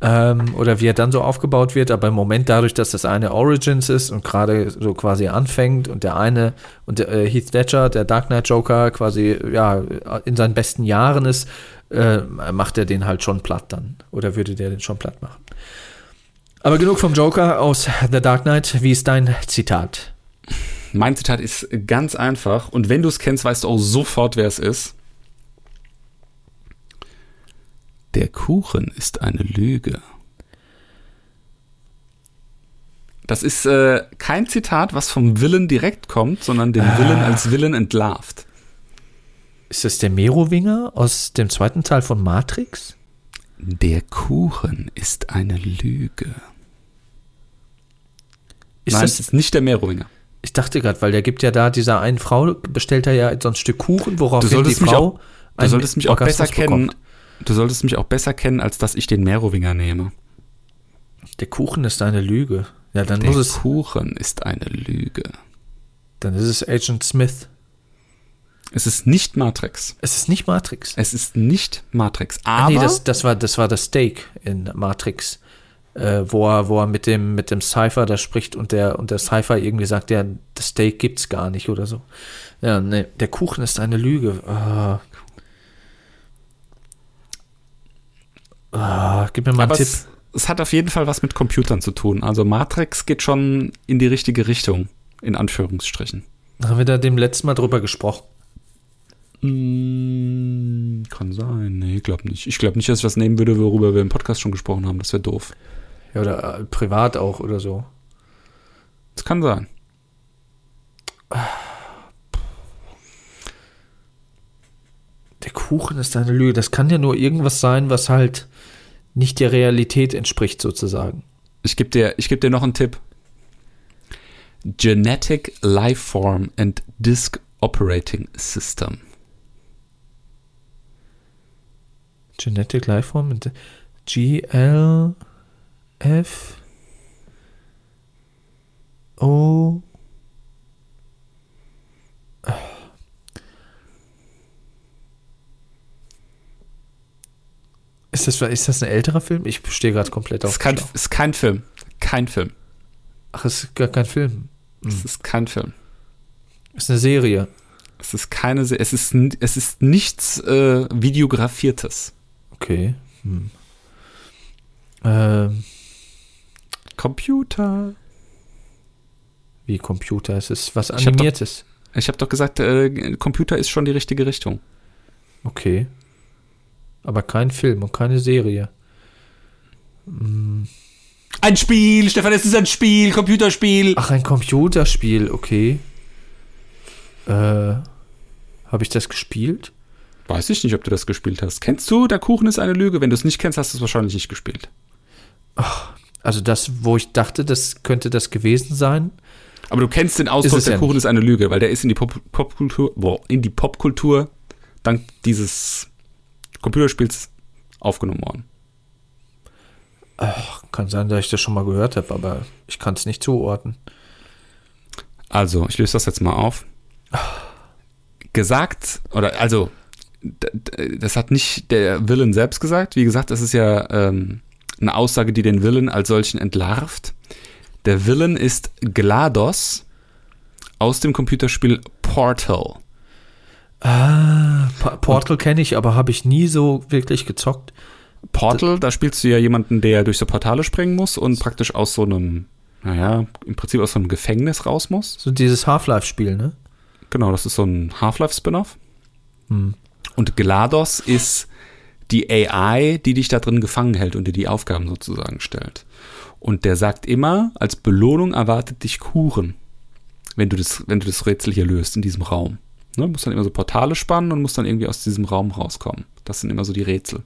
Ähm, oder wie er dann so aufgebaut wird, aber im Moment dadurch, dass das eine Origins ist und gerade so quasi anfängt und der eine und äh, Heath Ledger, der Dark Knight Joker, quasi ja in seinen besten Jahren ist, äh, macht er den halt schon platt dann. Oder würde der den schon platt machen. Aber genug vom Joker aus The Dark Knight. Wie ist dein Zitat? Mein Zitat ist ganz einfach und wenn du es kennst, weißt du auch sofort, wer es ist. Der Kuchen ist eine Lüge. Das ist äh, kein Zitat, was vom Willen direkt kommt, sondern den Willen als Willen entlarvt. Ist das der Merowinger aus dem zweiten Teil von Matrix? Der Kuchen ist eine Lüge. Ist Nein, das, ist nicht der Merowinger. Ich dachte gerade, weil der gibt ja da dieser einen Frau, bestellt er ja so ein Stück Kuchen, worauf die Frau auch- Du solltest mich auch Orgasmus besser kennen. bekommt. Du solltest mich auch besser kennen, als dass ich den Merowinger nehme. Der Kuchen ist eine Lüge. Ja, dann Der muss es, Kuchen ist eine Lüge. dann ist es Agent Smith. Es ist nicht Matrix. Es ist nicht Matrix. Es ist nicht Matrix. Ah, Aber nee, das, das, war, das war das Steak in Matrix, äh, wo, er, wo er mit dem, mit dem Cypher da spricht und der, und der Cypher irgendwie sagt, ja, das Steak gibt's gar nicht oder so. Ja, nee, der Kuchen ist eine Lüge. Ah. Ah, gib mir mal einen aber Tipp. es, es hat auf jeden Fall was mit Computern zu tun. Also Matrix geht schon in die richtige Richtung, in Anführungsstrichen. Haben wir da dem letzten Mal drüber gesprochen? Mm, kann sein. Nee, glaub nicht. Ich glaube nicht, dass ich was nehmen würde, worüber wir im Podcast schon gesprochen haben. Das wäre doof. Ja, oder äh, privat auch oder so. Das kann sein. Der Kuchen ist eine Lüge. Das kann ja nur irgendwas sein, was halt nicht der Realität entspricht, sozusagen. Ich gebe dir, ich geb dir noch einen Tipp. Genetic Lifeform and Disk Operating System. Genetic Lifeform und G L F O Ist das, ist das ein älterer Film? Ich stehe gerade komplett auf. ist kein, dem Schlauch. ist kein Film. Kein Film. Ach, es ist gar kein Film. Es ist kein Film. Es ist eine Serie. Es ist keine, Se- es ist, es ist nichts äh, Videografiertes. Okay. Hm. Ähm, Computer. wie Computer. Es ist was hab doch- Animiertes. Ich habe doch gesagt, äh, Computer ist schon die richtige Richtung. Okay. Aber kein Film und keine Serie. Hm. Ein Spiel, Stefan, es ist ein Spiel, Computerspiel. Ach, ein Computerspiel, okay. Äh, habe ich das gespielt? Weiß ich nicht, ob du das gespielt hast. Kennst du, der Kuchen ist eine Lüge? Wenn du es nicht kennst, hast du es wahrscheinlich nicht gespielt. Also das, wo ich dachte, das könnte das gewesen sein. Aber du kennst den Ausdruck, der ja Kuchen nicht. ist eine Lüge, weil der ist in die Pop- Popkultur, boah, in die Popkultur dank dieses Computerspiels aufgenommen worden. Kann sein, dass ich das schon mal gehört habe, aber ich kann es nicht zuordnen. Also, ich löse das jetzt mal auf. Gesagt, oder also, das hat nicht der Willen selbst gesagt. Wie gesagt, das ist ja ähm, eine Aussage, die den Willen als solchen entlarvt. Der Willen ist GLaDOS aus dem Computerspiel Portal. Ah, Pa- Portal kenne ich, aber habe ich nie so wirklich gezockt. Portal, da spielst du ja jemanden, der durch so Portale springen muss und praktisch aus so einem, naja, im Prinzip aus so einem Gefängnis raus muss. So dieses Half-Life-Spiel, ne? Genau, das ist so ein Half-Life-Spin-Off. Hm. Und GLaDOS ist die AI, die dich da drin gefangen hält und dir die Aufgaben sozusagen stellt. Und der sagt immer, als Belohnung erwartet dich Kuchen, wenn du das, wenn du das Rätsel hier löst in diesem Raum. Ne, musst dann immer so Portale spannen und musst dann irgendwie aus diesem Raum rauskommen. Das sind immer so die Rätsel.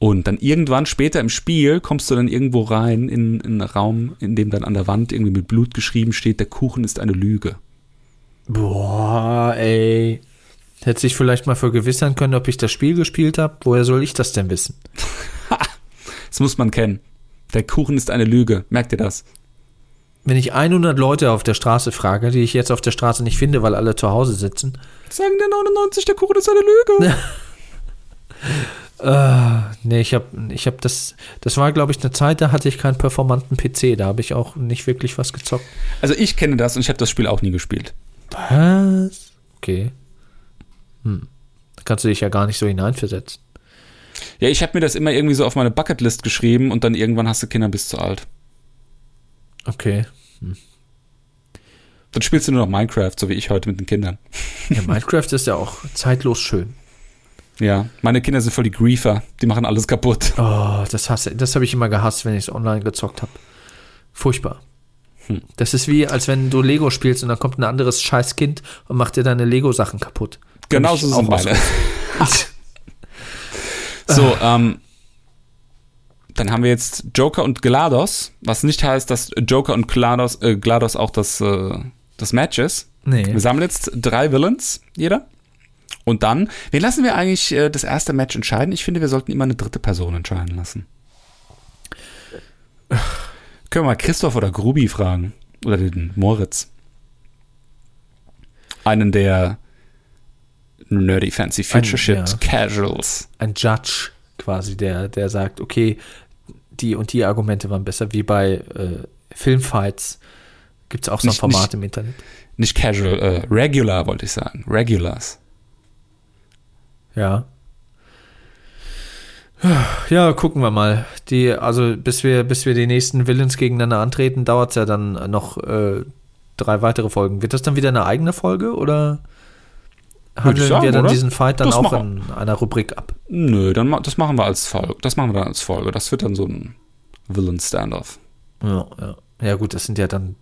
Und dann irgendwann später im Spiel kommst du dann irgendwo rein in, in einen Raum, in dem dann an der Wand irgendwie mit Blut geschrieben steht, der Kuchen ist eine Lüge. Boah, ey. Hätte sich vielleicht mal vergewissern können, ob ich das Spiel gespielt habe. Woher soll ich das denn wissen? *laughs* Das muss man kennen. Der Kuchen ist eine Lüge. Merkt ihr das? Wenn ich 100 Leute auf der Straße frage, die ich jetzt auf der Straße nicht finde, weil alle zu Hause sitzen, Sagen der 99, der Kuchen ist eine Lüge. *laughs* Äh, nee, ich habe ich hab das, das war glaube ich eine Zeit, da hatte ich keinen performanten PC, da habe ich auch nicht wirklich was gezockt. Also ich kenne das und ich habe das Spiel auch nie gespielt. Was? Okay. Hm. Da kannst du dich ja gar nicht so hineinversetzen. Ja, ich habe mir das immer irgendwie so auf meine Bucketlist geschrieben und dann irgendwann hast du Kinder bis zu alt. Okay. Dann spielst du nur noch Minecraft, so wie ich heute mit den Kindern. Ja, Minecraft ist ja auch zeitlos schön. Ja, meine Kinder sind voll die Griefer. Die machen alles kaputt. Oh, das hasse, das habe ich immer gehasst, wenn ich es online gezockt habe. Furchtbar. Hm. Das ist wie, als wenn du Lego spielst und dann kommt ein anderes Scheißkind und macht dir deine Lego-Sachen kaputt. Kann Genau ich so auch sind meine. *laughs* So, ähm, dann haben wir jetzt Joker und GLaDOS, was nicht heißt, dass Joker und GLaDOS, äh, GLaDOS auch das, äh, das Match ist. Nee. Wir sammeln jetzt drei Villains, jeder. Und dann, wen lassen wir eigentlich äh, das erste Match entscheiden? Ich finde, wir sollten immer eine dritte Person entscheiden lassen. Können wir mal Christoph oder Grubi fragen? Oder den Moritz. Einen der Nerdy Fancy Future Shit ja. Casuals. Ein Judge quasi, der, der sagt, okay, die und die Argumente waren besser, wie bei äh, Filmfights. Gibt es auch so ein Nicht- Format nicht- im Internet. Nicht Casual, äh, Regular wollte ich sagen. Regulars. Ja. Ja, gucken wir mal. Die, also bis wir, bis wir die nächsten Villains gegeneinander antreten, dauert es ja dann noch äh, drei weitere Folgen. Wird das dann wieder eine eigene Folge oder handeln sagen, wir dann oder? diesen Fight dann Das auch in einer Rubrik ab? Nö, dann das machen wir als Folge. Das machen wir dann als Folge. Das wird dann so ein Villain Standoff. Ja, ja. ja gut, das sind ja dann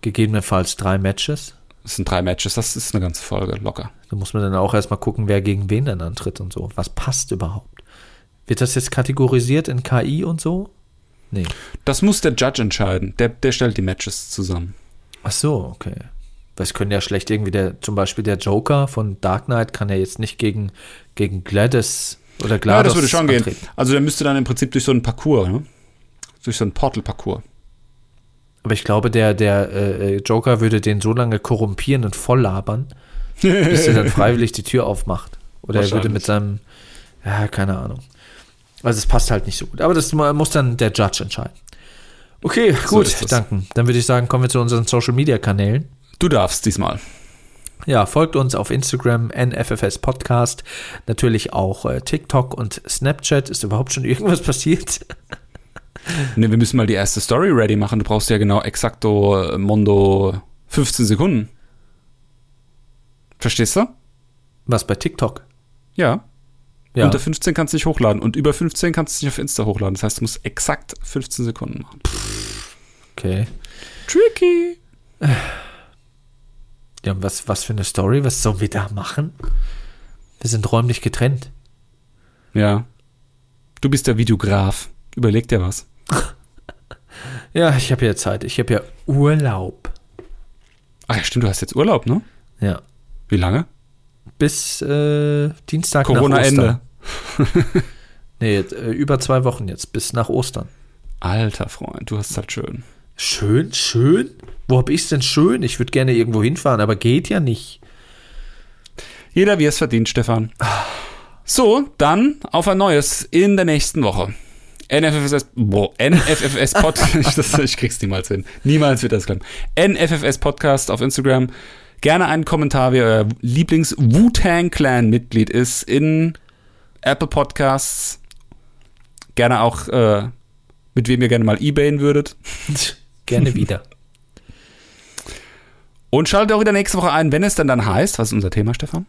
gegebenenfalls drei Matches. Das sind drei Matches, das ist eine ganze Folge, locker. Da muss man dann auch erstmal gucken, wer gegen wen dann antritt und so. Was passt überhaupt? Wird das jetzt kategorisiert in KI und so? Nee. Das muss der Judge entscheiden. Der, der stellt die Matches zusammen. Ach so, okay. Weil es können ja schlecht irgendwie der, zum Beispiel der Joker von Dark Knight kann ja jetzt nicht gegen, gegen Gladys oder Gladys Ja, das würde schon gehen. antreten. Also der müsste dann im Prinzip durch so einen Parcours, ne? Durch so einen Portal-Parcours. Aber ich glaube, der, der äh, Joker würde den so lange korrumpieren und voll labern, *laughs* bis er dann freiwillig die Tür aufmacht. Oder er würde mit seinem, ja, keine Ahnung. Also es passt halt nicht so gut. Aber das mu- muss dann der Judge entscheiden. Okay, gut, das. danke. Dann würde ich sagen, kommen wir zu unseren Social Media Kanälen. Du darfst diesmal. Ja, folgt uns auf Instagram, NFFS Podcast, natürlich auch äh, TikTok und Snapchat. Ist überhaupt schon *laughs* irgendwas passiert? Ne, wir müssen mal die erste Story ready machen. Du brauchst ja genau exakto äh, Mondo 15 Sekunden. Verstehst du? Was bei TikTok? Ja. Ja, Unter 15 kannst du nicht hochladen und über 15 kannst du nicht auf Insta hochladen. Das heißt, du musst exakt 15 Sekunden machen. okay. Tricky. *sighs* Ja, was, was für eine Story? Was sollen wir da machen? Wir sind räumlich getrennt. Ja. Du bist der Videograf. Überleg dir was. *laughs* Ja, ich habe ja Zeit. Ich habe ja Urlaub. Ach ja, stimmt, du hast jetzt Urlaub, ne? Ja. Wie lange? Bis äh, Dienstag Corona-Ende. *laughs* Nee, äh, über zwei Wochen jetzt. Bis nach Ostern. Alter Freund, du hast halt schön. Schön, schön? Wo hab ich's denn schön? Ich würde gerne irgendwo hinfahren, aber geht ja nicht. Jeder wie es verdient, Stefan. So, dann auf ein neues in der nächsten Woche. NFFS, boah, NFFS Podcast, *laughs* das, ich krieg's niemals hin. Niemals wird das klappen. NFFS Podcast auf Instagram. Gerne einen Kommentar, wer euer Lieblings-Wu-Tang Clan Mitglied ist in Apple Podcasts Gerne auch, äh, mit wem ihr gerne mal ebayen würdet. *laughs* Gerne wieder. Und schaltet auch wieder nächste Woche ein, wenn es dann dann heißt. Was ist unser Thema, Stefan?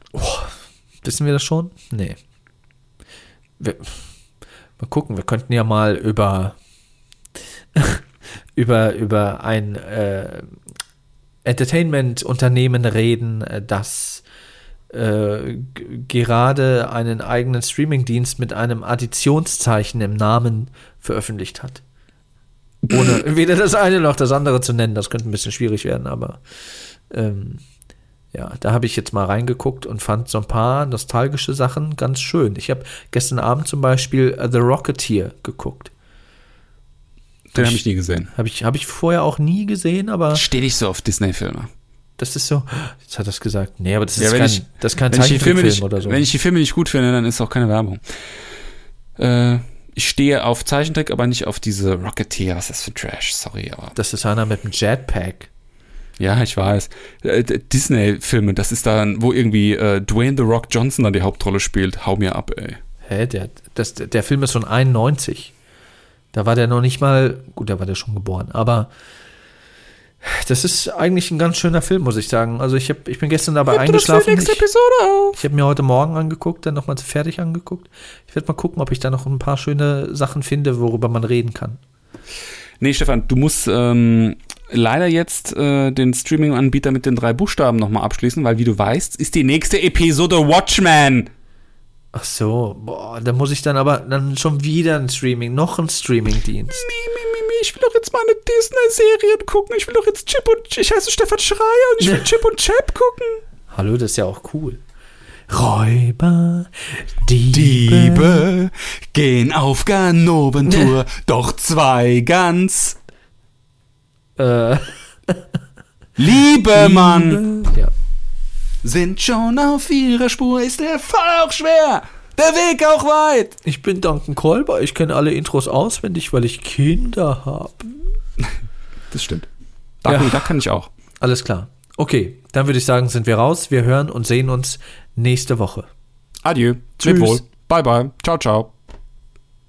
Wissen wir das schon? Nee. Wir, mal gucken, wir könnten ja mal über *laughs* über, über ein äh, Entertainment-Unternehmen reden, äh, das äh, gerade einen eigenen Streaming-Dienst mit einem Additionszeichen im Namen veröffentlicht hat. Ohne *clears throat* weder das eine noch das andere zu nennen. Das könnte ein bisschen schwierig werden, aber ähm, ja, da habe ich jetzt mal reingeguckt und fand so ein paar nostalgische Sachen ganz schön. Ich habe gestern Abend zum Beispiel äh, The Rocketeer geguckt. Den habe ich nie gesehen. Habe ich, hab ich vorher auch nie gesehen, aber Stehe nicht so auf Disney-Filme. das ist so. Jetzt hat er es gesagt. Nee, aber das ist Ja, wenn kein, ich- das ist kein Zeichentrickfilm nicht, oder so. wenn ich die Filme nicht gut finde, dann ist auch keine Werbung. Äh, ich stehe auf Zeichentrick, aber nicht auf diese Rocketeer. Was ist das für Trash? Sorry, aber. das ist einer mit einem Jetpack. Ja, ich weiß. Äh, Disney-Filme, das ist dann, wo irgendwie äh, Dwayne The Rock Johnson dann die Hauptrolle spielt. Hau mir ab, ey. Hä, der, das, der Film ist von 91. Da war der noch nicht mal, gut, da war der schon geboren, aber das ist eigentlich ein ganz schöner Film, muss ich sagen. Also ich, hab, ich bin gestern dabei eingeschlafen. Ich, Episode auf. ich habe mir heute Morgen angeguckt, dann nochmal fertig angeguckt. Ich werde mal gucken, ob ich da noch ein paar schöne Sachen finde, worüber man reden kann. Nee, Stefan, du musst ähm, leider jetzt äh, den Streaming-Anbieter mit den drei Buchstaben nochmal abschließen, weil wie du weißt, ist die nächste Episode Watchmen. Ach so, boah, da muss ich dann aber dann schon wieder ein Streaming, noch ein Streaming-Dienst. Ich will doch jetzt mal eine Disney-Serie gucken. Ich will doch jetzt Chip und ich heiße Stefan Schreier und ich will *laughs* Chip und Chap gucken. Hallo, das ist ja auch cool. Räuber, Diebe. Diebe gehen auf Ganoventour, *laughs* doch zwei ganz Äh, *laughs* liebe Mann ja. sind schon auf ihrer Spur. Ist der Fall auch schwer, der Weg auch weit. Ich bin Duncan Kolber, ich kenne alle Intros auswendig, weil ich Kinder habe. Das stimmt. Da, Ja. da kann ich auch. Alles klar. Okay, dann würde ich sagen, sind wir raus. Wir hören und sehen uns nächste Woche. Adieu. Tschüss. Wohl. Bye bye. Ciao, ciao.